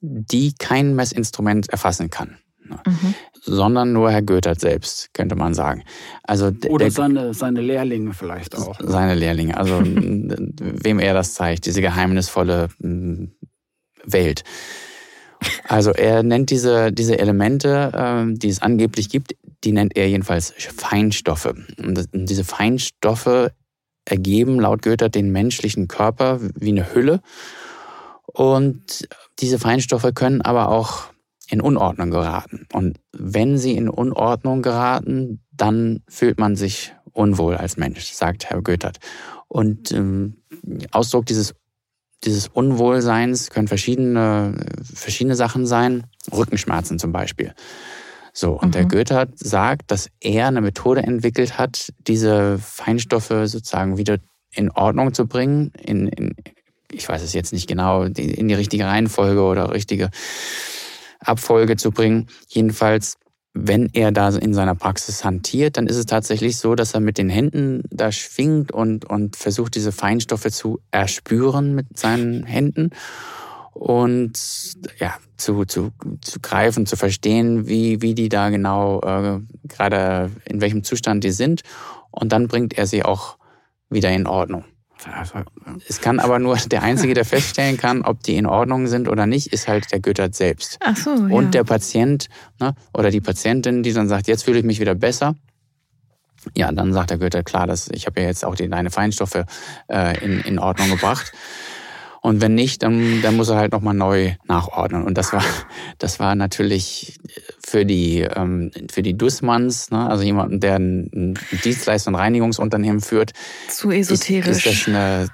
die kein Messinstrument erfassen kann. Mhm. Sondern nur Herr Goethert selbst, könnte man sagen. Also Oder seine, seine Lehrlinge vielleicht auch. Seine Lehrlinge, also wem er das zeigt, diese geheimnisvolle Welt. Also er nennt diese, diese Elemente, äh, die es angeblich gibt, die nennt er jedenfalls Feinstoffe. Und diese Feinstoffe ergeben laut Goethe den menschlichen Körper wie eine Hülle. Und diese Feinstoffe können aber auch in Unordnung geraten. Und wenn sie in Unordnung geraten, dann fühlt man sich unwohl als Mensch, sagt Herr Goethert. Und ähm, Ausdruck dieses, dieses Unwohlseins können verschiedene, verschiedene Sachen sein. Rückenschmerzen zum Beispiel. So, und mhm. der Goethe sagt, dass er eine Methode entwickelt hat, diese Feinstoffe sozusagen wieder in Ordnung zu bringen, in, in ich weiß es jetzt nicht genau, in die richtige Reihenfolge oder richtige Abfolge zu bringen. Jedenfalls, wenn er da in seiner Praxis hantiert, dann ist es tatsächlich so, dass er mit den Händen da schwingt und, und versucht, diese Feinstoffe zu erspüren mit seinen Händen und ja, zu, zu, zu greifen, zu verstehen, wie, wie die da genau äh, gerade in welchem Zustand die sind. Und dann bringt er sie auch wieder in Ordnung. Es kann aber nur der Einzige, der feststellen kann, ob die in Ordnung sind oder nicht, ist halt der Göttert selbst. Ach so, ja. Und der Patient ne, oder die Patientin, die dann sagt, jetzt fühle ich mich wieder besser. Ja, dann sagt der Götter, klar, das, ich habe ja jetzt auch die, deine Feinstoffe äh, in, in Ordnung gebracht. Und wenn nicht, dann, dann muss er halt nochmal neu nachordnen. Und das war, das war natürlich für die, ähm, für die Dussmanns, ne, also jemanden, der ein Dienstleister- und Reinigungsunternehmen führt. Zu esoterisch. Ist, ist das eine,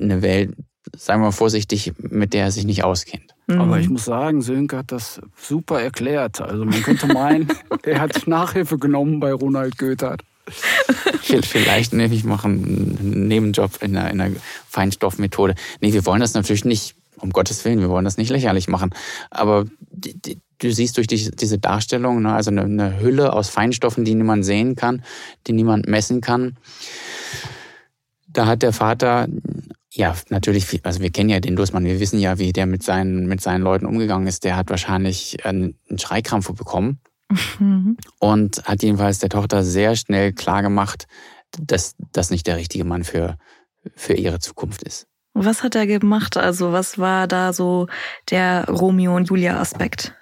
eine Welt, sagen wir mal vorsichtig, mit der er sich nicht auskennt. Mhm. Aber ich muss sagen, Sönke hat das super erklärt. Also man könnte meinen, er hat Nachhilfe genommen bei Ronald Goethert. Vielleicht nehme ich mache einen Nebenjob in einer, in einer Feinstoffmethode. Nee, wir wollen das natürlich nicht, um Gottes Willen, wir wollen das nicht lächerlich machen. Aber die, die, du siehst durch die, diese Darstellung, ne, also eine, eine Hülle aus Feinstoffen, die niemand sehen kann, die niemand messen kann. Da hat der Vater ja, natürlich, also wir kennen ja den Dussmann, wir wissen ja, wie der mit seinen, mit seinen Leuten umgegangen ist. Der hat wahrscheinlich einen Schreikrampf bekommen Mhm. Und hat jedenfalls der Tochter sehr schnell klargemacht, dass das nicht der richtige Mann für, für ihre Zukunft ist. Was hat er gemacht? Also was war da so der Romeo und Julia Aspekt?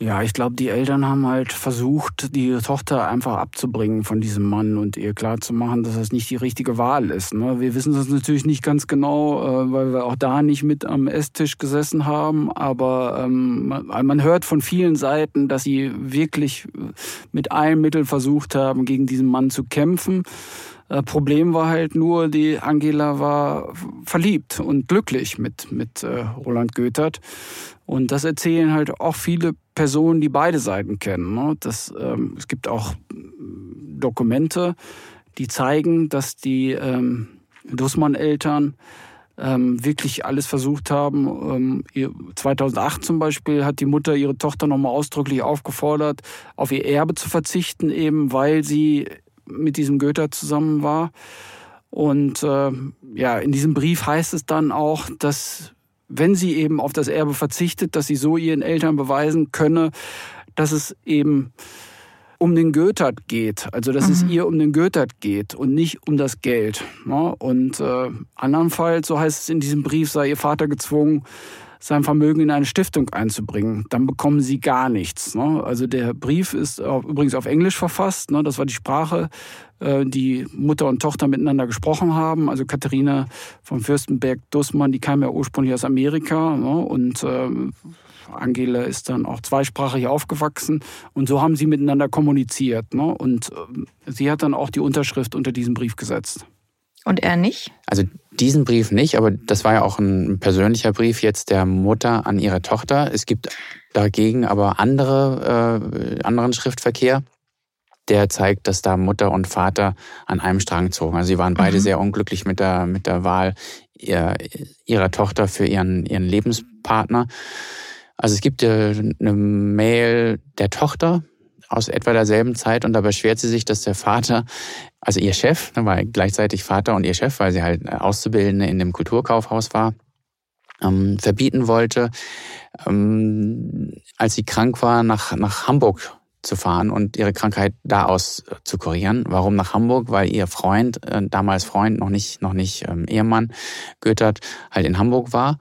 Ja, ich glaube, die Eltern haben halt versucht, die Tochter einfach abzubringen von diesem Mann und ihr klarzumachen, dass das nicht die richtige Wahl ist. Ne? Wir wissen das natürlich nicht ganz genau, äh, weil wir auch da nicht mit am Esstisch gesessen haben, aber ähm, man hört von vielen Seiten, dass sie wirklich mit allen Mitteln versucht haben, gegen diesen Mann zu kämpfen. Äh, Problem war halt nur, die Angela war verliebt und glücklich mit, mit äh, Roland Goethert. Und das erzählen halt auch viele Personen, die beide Seiten kennen. Ne? Das, ähm, es gibt auch Dokumente, die zeigen, dass die ähm, Dussmann-Eltern ähm, wirklich alles versucht haben. Ähm, 2008 zum Beispiel hat die Mutter ihre Tochter nochmal ausdrücklich aufgefordert, auf ihr Erbe zu verzichten, eben weil sie mit diesem Goethe zusammen war. Und äh, ja, in diesem Brief heißt es dann auch, dass wenn sie eben auf das Erbe verzichtet, dass sie so ihren Eltern beweisen könne, dass es eben um den Goethert geht, also dass mhm. es ihr um den Goethert geht und nicht um das Geld. Ne? Und äh, andernfalls, so heißt es in diesem Brief, sei ihr Vater gezwungen, sein Vermögen in eine Stiftung einzubringen. Dann bekommen sie gar nichts. Ne? Also der Brief ist übrigens auf Englisch verfasst. Ne? Das war die Sprache, äh, die Mutter und Tochter miteinander gesprochen haben. Also Katharina von Fürstenberg-Dussmann, die kam ja ursprünglich aus Amerika ne? und äh, Angela ist dann auch zweisprachig aufgewachsen und so haben sie miteinander kommuniziert. Ne? Und äh, sie hat dann auch die Unterschrift unter diesem Brief gesetzt. Und er nicht? Also diesen Brief nicht, aber das war ja auch ein persönlicher Brief jetzt der Mutter an ihre Tochter. Es gibt dagegen aber andere, äh, anderen Schriftverkehr, der zeigt, dass da Mutter und Vater an einem Strang zogen. Also sie waren beide mhm. sehr unglücklich mit der, mit der Wahl ihrer, ihrer Tochter für ihren, ihren Lebenspartner. Also es gibt eine Mail der Tochter aus etwa derselben Zeit und da beschwert sie sich, dass der Vater, also ihr Chef, ne, war gleichzeitig Vater und ihr Chef, weil sie halt Auszubildende in dem Kulturkaufhaus war, ähm, verbieten wollte, ähm, als sie krank war, nach, nach Hamburg zu fahren und ihre Krankheit da aus zu kurieren. Warum nach Hamburg? Weil ihr Freund, äh, damals Freund, noch nicht, noch nicht ähm, Ehemann, Göttert, halt in Hamburg war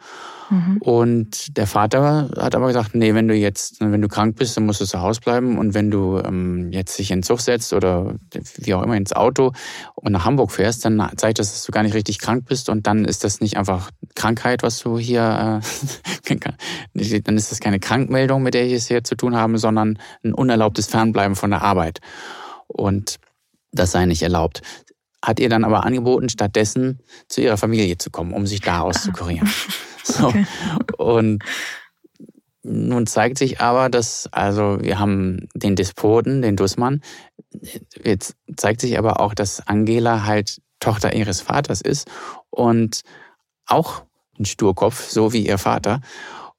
Mhm. Und der Vater hat aber gesagt, nee, wenn du jetzt, wenn du krank bist, dann musst du zu Hause bleiben. Und wenn du ähm, jetzt dich in den Zug setzt oder wie auch immer ins Auto und nach Hamburg fährst, dann zeigt das, dass du gar nicht richtig krank bist. Und dann ist das nicht einfach Krankheit, was du hier, äh, dann ist das keine Krankmeldung, mit der ich es hier zu tun habe, sondern ein unerlaubtes Fernbleiben von der Arbeit. Und das sei nicht erlaubt hat ihr dann aber angeboten, stattdessen zu ihrer Familie zu kommen, um sich da auszukurieren. So. Okay. Und nun zeigt sich aber, dass, also wir haben den Despoten, den Dussmann. Jetzt zeigt sich aber auch, dass Angela halt Tochter ihres Vaters ist und auch ein Sturkopf, so wie ihr Vater.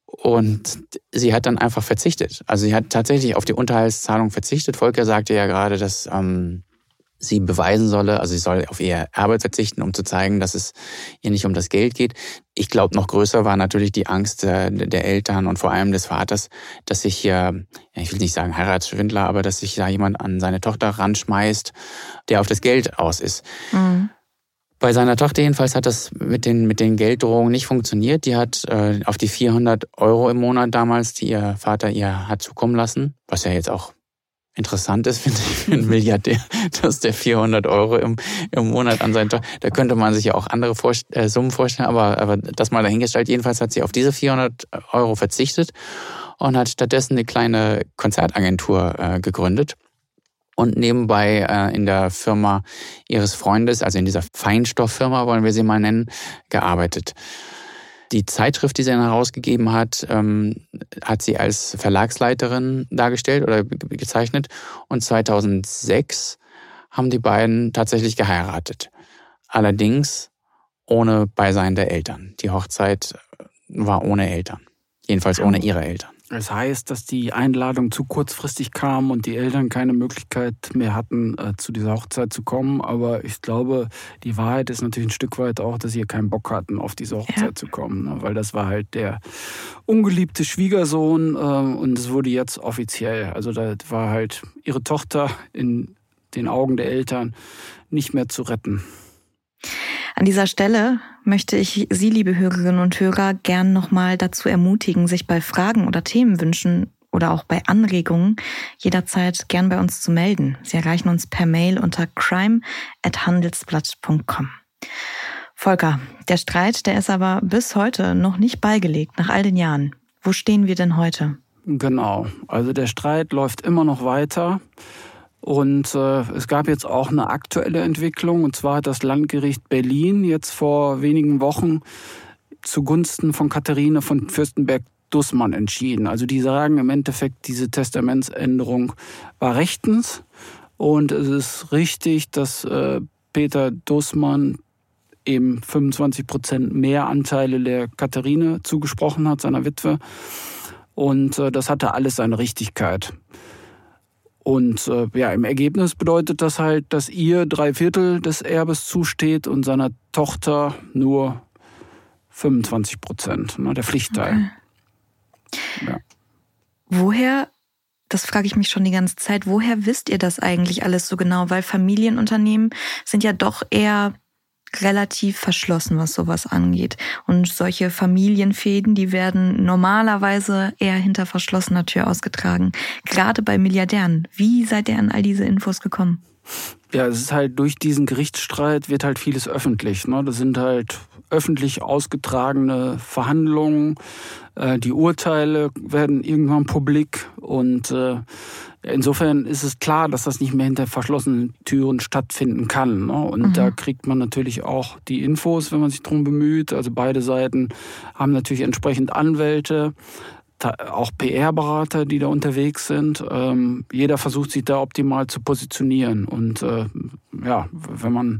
Und sie hat dann einfach verzichtet. Also sie hat tatsächlich auf die Unterhaltszahlung verzichtet. Volker sagte ja gerade, dass ähm, sie beweisen solle, also sie soll auf ihr Erbe verzichten, um zu zeigen, dass es ihr nicht um das Geld geht. Ich glaube, noch größer war natürlich die Angst der, der, Eltern und vor allem des Vaters, dass sich hier, ich will nicht sagen Heiratsschwindler, aber dass sich da jemand an seine Tochter ranschmeißt, der auf das Geld aus ist. Mhm. Bei seiner Tochter jedenfalls hat das mit den, mit den Gelddrohungen nicht funktioniert. Die hat äh, auf die 400 Euro im Monat damals, die ihr Vater ihr hat zukommen lassen, was ja jetzt auch interessant ist, finde ich, für einen Milliardär, dass der 400 Euro im, im Monat an seinen Job, da könnte man sich ja auch andere Vorst äh, Summen vorstellen, aber, aber das mal dahingestellt. Jedenfalls hat sie auf diese 400 Euro verzichtet und hat stattdessen eine kleine Konzertagentur äh, gegründet und nebenbei äh, in der Firma ihres Freundes, also in dieser Feinstofffirma, wollen wir sie mal nennen, gearbeitet. Die Zeitschrift, die sie dann herausgegeben hat, ähm, hat sie als Verlagsleiterin dargestellt oder gezeichnet. Und 2006 haben die beiden tatsächlich geheiratet. Allerdings ohne Beisein der Eltern. Die Hochzeit war ohne Eltern. Jedenfalls ohne ihre Eltern. Das heißt, dass die Einladung zu kurzfristig kam und die Eltern keine Möglichkeit mehr hatten, äh, zu dieser Hochzeit zu kommen. Aber ich glaube, die Wahrheit ist natürlich ein Stück weit auch, dass sie keinen Bock hatten, auf diese Hochzeit ja. zu kommen. Ne? Weil das war halt der ungeliebte Schwiegersohn äh, und es wurde jetzt offiziell. Also da war halt ihre Tochter in den Augen der Eltern nicht mehr zu retten. An dieser Stelle möchte ich Sie, liebe Hörerinnen und Hörer, gern nochmal dazu ermutigen, sich bei Fragen oder Themenwünschen oder auch bei Anregungen jederzeit gern bei uns zu melden. Sie erreichen uns per Mail unter crime@handelsblatt.com. Volker, der Streit, der ist aber bis heute noch nicht beigelegt, nach all den Jahren. Wo stehen wir denn heute? Genau, also der Streit läuft immer noch weiter. Und äh, es gab jetzt auch eine aktuelle Entwicklung, und zwar hat das Landgericht Berlin jetzt vor wenigen Wochen zugunsten von Katharine von Fürstenberg-Dussmann entschieden. Also die sagen im Endeffekt, diese Testamentsänderung war rechtens. Und es ist richtig, dass äh, Peter Dussmann eben 25 Prozent mehr Anteile der Katharine zugesprochen hat, seiner Witwe. Und äh, das hatte alles seine Richtigkeit. Und äh, ja, im Ergebnis bedeutet das halt, dass ihr drei Viertel des Erbes zusteht und seiner Tochter nur 25 Prozent, ne, der Pflichtteil. Okay. Ja. Woher, das frage ich mich schon die ganze Zeit, woher wisst ihr das eigentlich alles so genau? Weil Familienunternehmen sind ja doch eher relativ verschlossen, was sowas angeht. Und solche Familienfäden, die werden normalerweise eher hinter verschlossener Tür ausgetragen. Gerade bei Milliardären. Wie seid ihr an all diese Infos gekommen? Ja, es ist halt durch diesen Gerichtsstreit wird halt vieles öffentlich. Ne? Das sind halt öffentlich ausgetragene Verhandlungen. Äh, die Urteile werden irgendwann publik und äh, insofern ist es klar, dass das nicht mehr hinter verschlossenen Türen stattfinden kann. Ne? Und mhm. da kriegt man natürlich auch die Infos, wenn man sich darum bemüht. Also beide Seiten haben natürlich entsprechend Anwälte auch PR-Berater, die da unterwegs sind. Ähm, jeder versucht sich da optimal zu positionieren. Und äh, ja, wenn man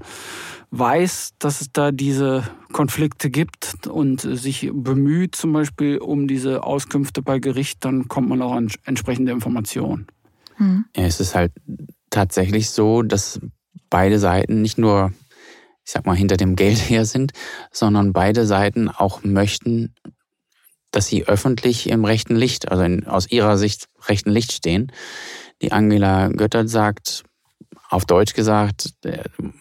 weiß, dass es da diese Konflikte gibt und sich bemüht, zum Beispiel um diese Auskünfte bei Gericht, dann kommt man auch an entsprechende Informationen. Mhm. Ja, es ist halt tatsächlich so, dass beide Seiten nicht nur, ich sag mal, hinter dem Geld her sind, sondern beide Seiten auch möchten, dass sie öffentlich im rechten Licht, also in, aus ihrer Sicht rechten Licht stehen. Die Angela Göttert sagt, auf Deutsch gesagt,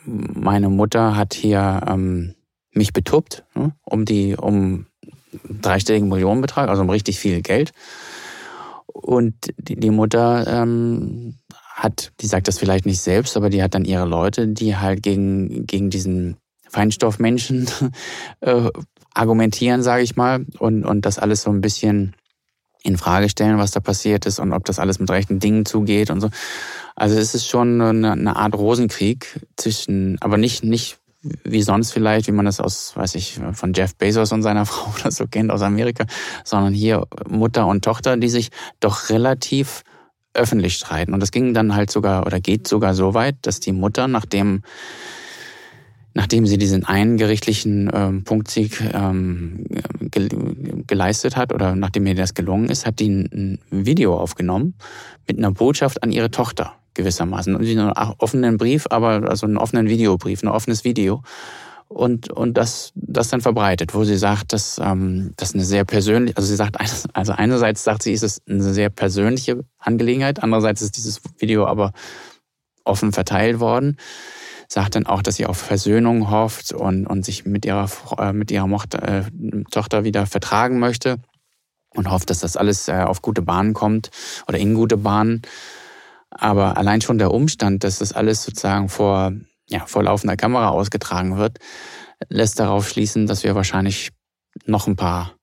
meine Mutter hat hier ähm, mich betuppt, ne, um die, um dreistelligen Millionenbetrag, also um richtig viel Geld. Und die, die Mutter ähm, hat, die sagt das vielleicht nicht selbst, aber die hat dann ihre Leute, die halt gegen, gegen diesen Feinstoffmenschen äh, argumentieren, sage ich mal, und, und das alles so ein bisschen in Frage stellen, was da passiert ist und ob das alles mit rechten Dingen zugeht und so. Also es ist schon eine, eine Art Rosenkrieg zwischen, aber nicht, nicht wie sonst vielleicht, wie man das aus, weiß ich, von Jeff Bezos und seiner Frau oder so kennt aus Amerika, sondern hier Mutter und Tochter, die sich doch relativ öffentlich streiten. Und das ging dann halt sogar oder geht sogar so weit, dass die Mutter, nachdem nachdem sie diesen einen gerichtlichen ähm, Punktsieg ähm, ge geleistet hat oder nachdem ihr das gelungen ist, hat die ein, ein Video aufgenommen mit einer Botschaft an ihre Tochter gewissermaßen. Und einen offenen Brief, aber also einen offenen Videobrief, ein offenes Video. Und, und das, das dann verbreitet, wo sie sagt, dass ähm, das eine sehr persönliche, also sie sagt, also einerseits sagt sie, ist es eine sehr persönliche Angelegenheit, andererseits ist dieses Video aber offen verteilt worden sagt dann auch, dass sie auf Versöhnung hofft und, und sich mit ihrer, äh, mit ihrer äh, Tochter wieder vertragen möchte und hofft, dass das alles äh, auf gute Bahnen kommt oder in gute Bahnen. Aber allein schon der Umstand, dass das alles sozusagen vor, ja, vor laufender Kamera ausgetragen wird, lässt darauf schließen, dass wir wahrscheinlich noch ein paar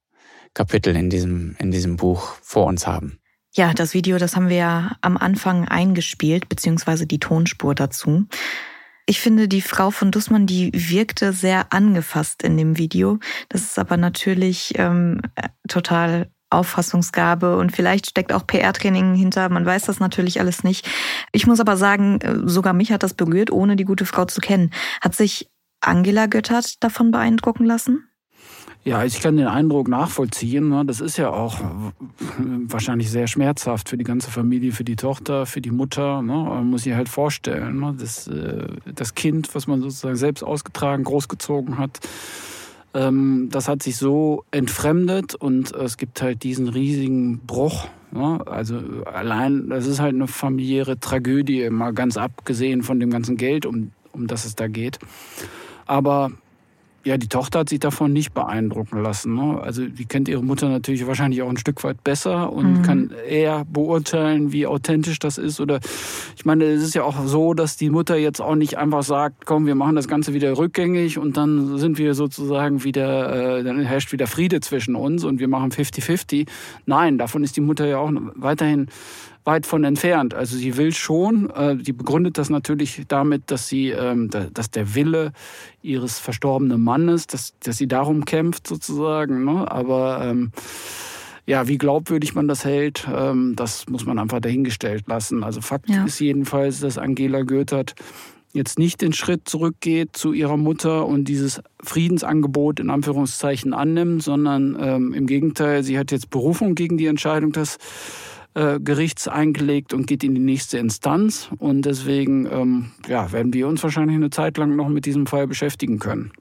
Kapitel in diesem, in diesem Buch vor uns haben. Ja, das Video, das haben wir ja am Anfang eingespielt, beziehungsweise die Tonspur dazu. Ich finde, die Frau von Dussmann, die wirkte sehr angefasst in dem Video. Das ist aber natürlich ähm, total Auffassungsgabe und vielleicht steckt auch PR-Training hinter. Man weiß das natürlich alles nicht. Ich muss aber sagen, äh, sogar mich hat das berührt, ohne die gute Frau zu kennen. Hat sich Angela Göttert davon beeindrucken lassen? Ja, ich kann den Eindruck nachvollziehen. Ne? Das ist ja auch wahrscheinlich sehr schmerzhaft für die ganze Familie, für die Tochter, für die Mutter. Ne? Man muss sich halt vorstellen, ne? das, äh, das Kind, was man sozusagen selbst ausgetragen, großgezogen hat, ähm, das hat sich so entfremdet und es gibt halt diesen riesigen Bruch. Also allein, das ist halt eine familiäre Tragödie, mal ganz abgesehen von dem ganzen Geld, um, um das es da geht. Aber ja, die Tochter hat sich davon nicht beeindrucken lassen. Ne? Also die kennt ihre Mutter natürlich wahrscheinlich auch ein Stück weit besser und mhm. kann eher beurteilen, wie authentisch das ist. Oder ich meine, es ist ja auch so, dass die Mutter jetzt auch nicht einfach sagt, komm, wir machen das Ganze wieder rückgängig und dann sind wir sozusagen wieder, äh, dann herrscht wieder Friede zwischen uns und wir machen 50-50. Nein, davon ist die Mutter ja auch weiterhin weit von entfernt. Also sie will schon, äh, die begründet das natürlich damit, dass sie, ähm, dass der Wille ihres verstorbenen Mannes, dass, dass sie darum kämpft sozusagen. Ne? Aber ähm, ja, wie glaubwürdig man das hält, ähm, das muss man einfach dahingestellt lassen. Also Fakt ja. ist jedenfalls, dass Angela Goethert jetzt nicht den Schritt zurückgeht zu ihrer Mutter und dieses Friedensangebot in Anführungszeichen annimmt, sondern ähm, im Gegenteil, sie hat jetzt Berufung gegen die Entscheidung des äh, Gerichts eingelegt und geht in die nächste Instanz. Und deswegen ähm, ja, werden wir uns wahrscheinlich eine Zeit lang noch mit diesem Fall beschäftigen können.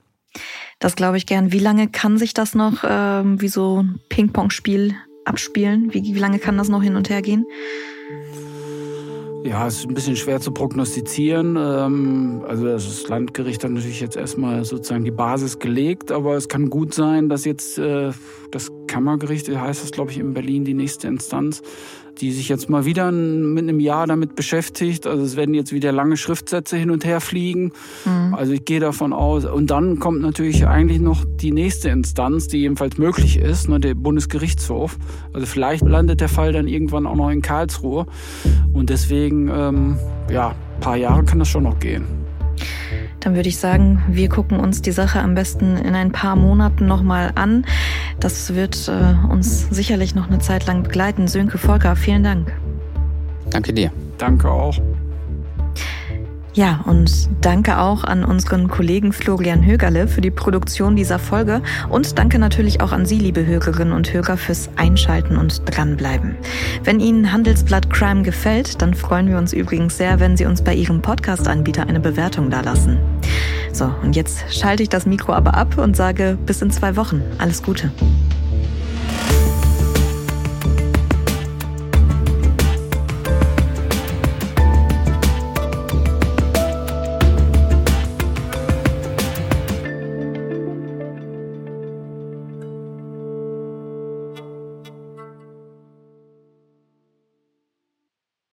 Das glaube ich gern. Wie lange kann sich das noch ähm, wie so ein Ping-Pong-Spiel abspielen? Wie, wie lange kann das noch hin und her gehen? Ja, es ist ein bisschen schwer zu prognostizieren. Ähm, also das Landgericht hat natürlich jetzt erstmal sozusagen die Basis gelegt, aber es kann gut sein, dass jetzt äh, das Kammergericht, heißt das glaube ich in Berlin, die nächste Instanz, die sich jetzt mal wieder mit einem Jahr damit beschäftigt. Also es werden jetzt wieder lange Schriftsätze hin und her fliegen. Mhm. Also ich gehe davon aus. Und dann kommt natürlich eigentlich noch die nächste Instanz, die jedenfalls möglich ist, ne, der Bundesgerichtshof. Also vielleicht landet der Fall dann irgendwann auch noch in Karlsruhe. Und deswegen, ähm, ja, ein paar Jahre kann das schon noch gehen. Dann würde ich sagen, wir gucken uns die Sache am besten in ein paar Monaten nochmal an. Das wird äh, uns sicherlich noch eine Zeit lang begleiten. Sönke Volker, vielen Dank. Danke dir. Danke auch. Ja, und danke auch an unseren Kollegen Florian Högerle für die Produktion dieser Folge und danke natürlich auch an Sie, liebe Hörerinnen und Hörer, fürs Einschalten und dranbleiben. Wenn Ihnen Handelsblatt Crime gefällt, dann freuen wir uns übrigens sehr, wenn Sie uns bei Ihrem Podcast-Anbieter eine Bewertung dalassen. So, und jetzt schalte ich das Mikro aber ab und sage bis in zwei Wochen. Alles Gute.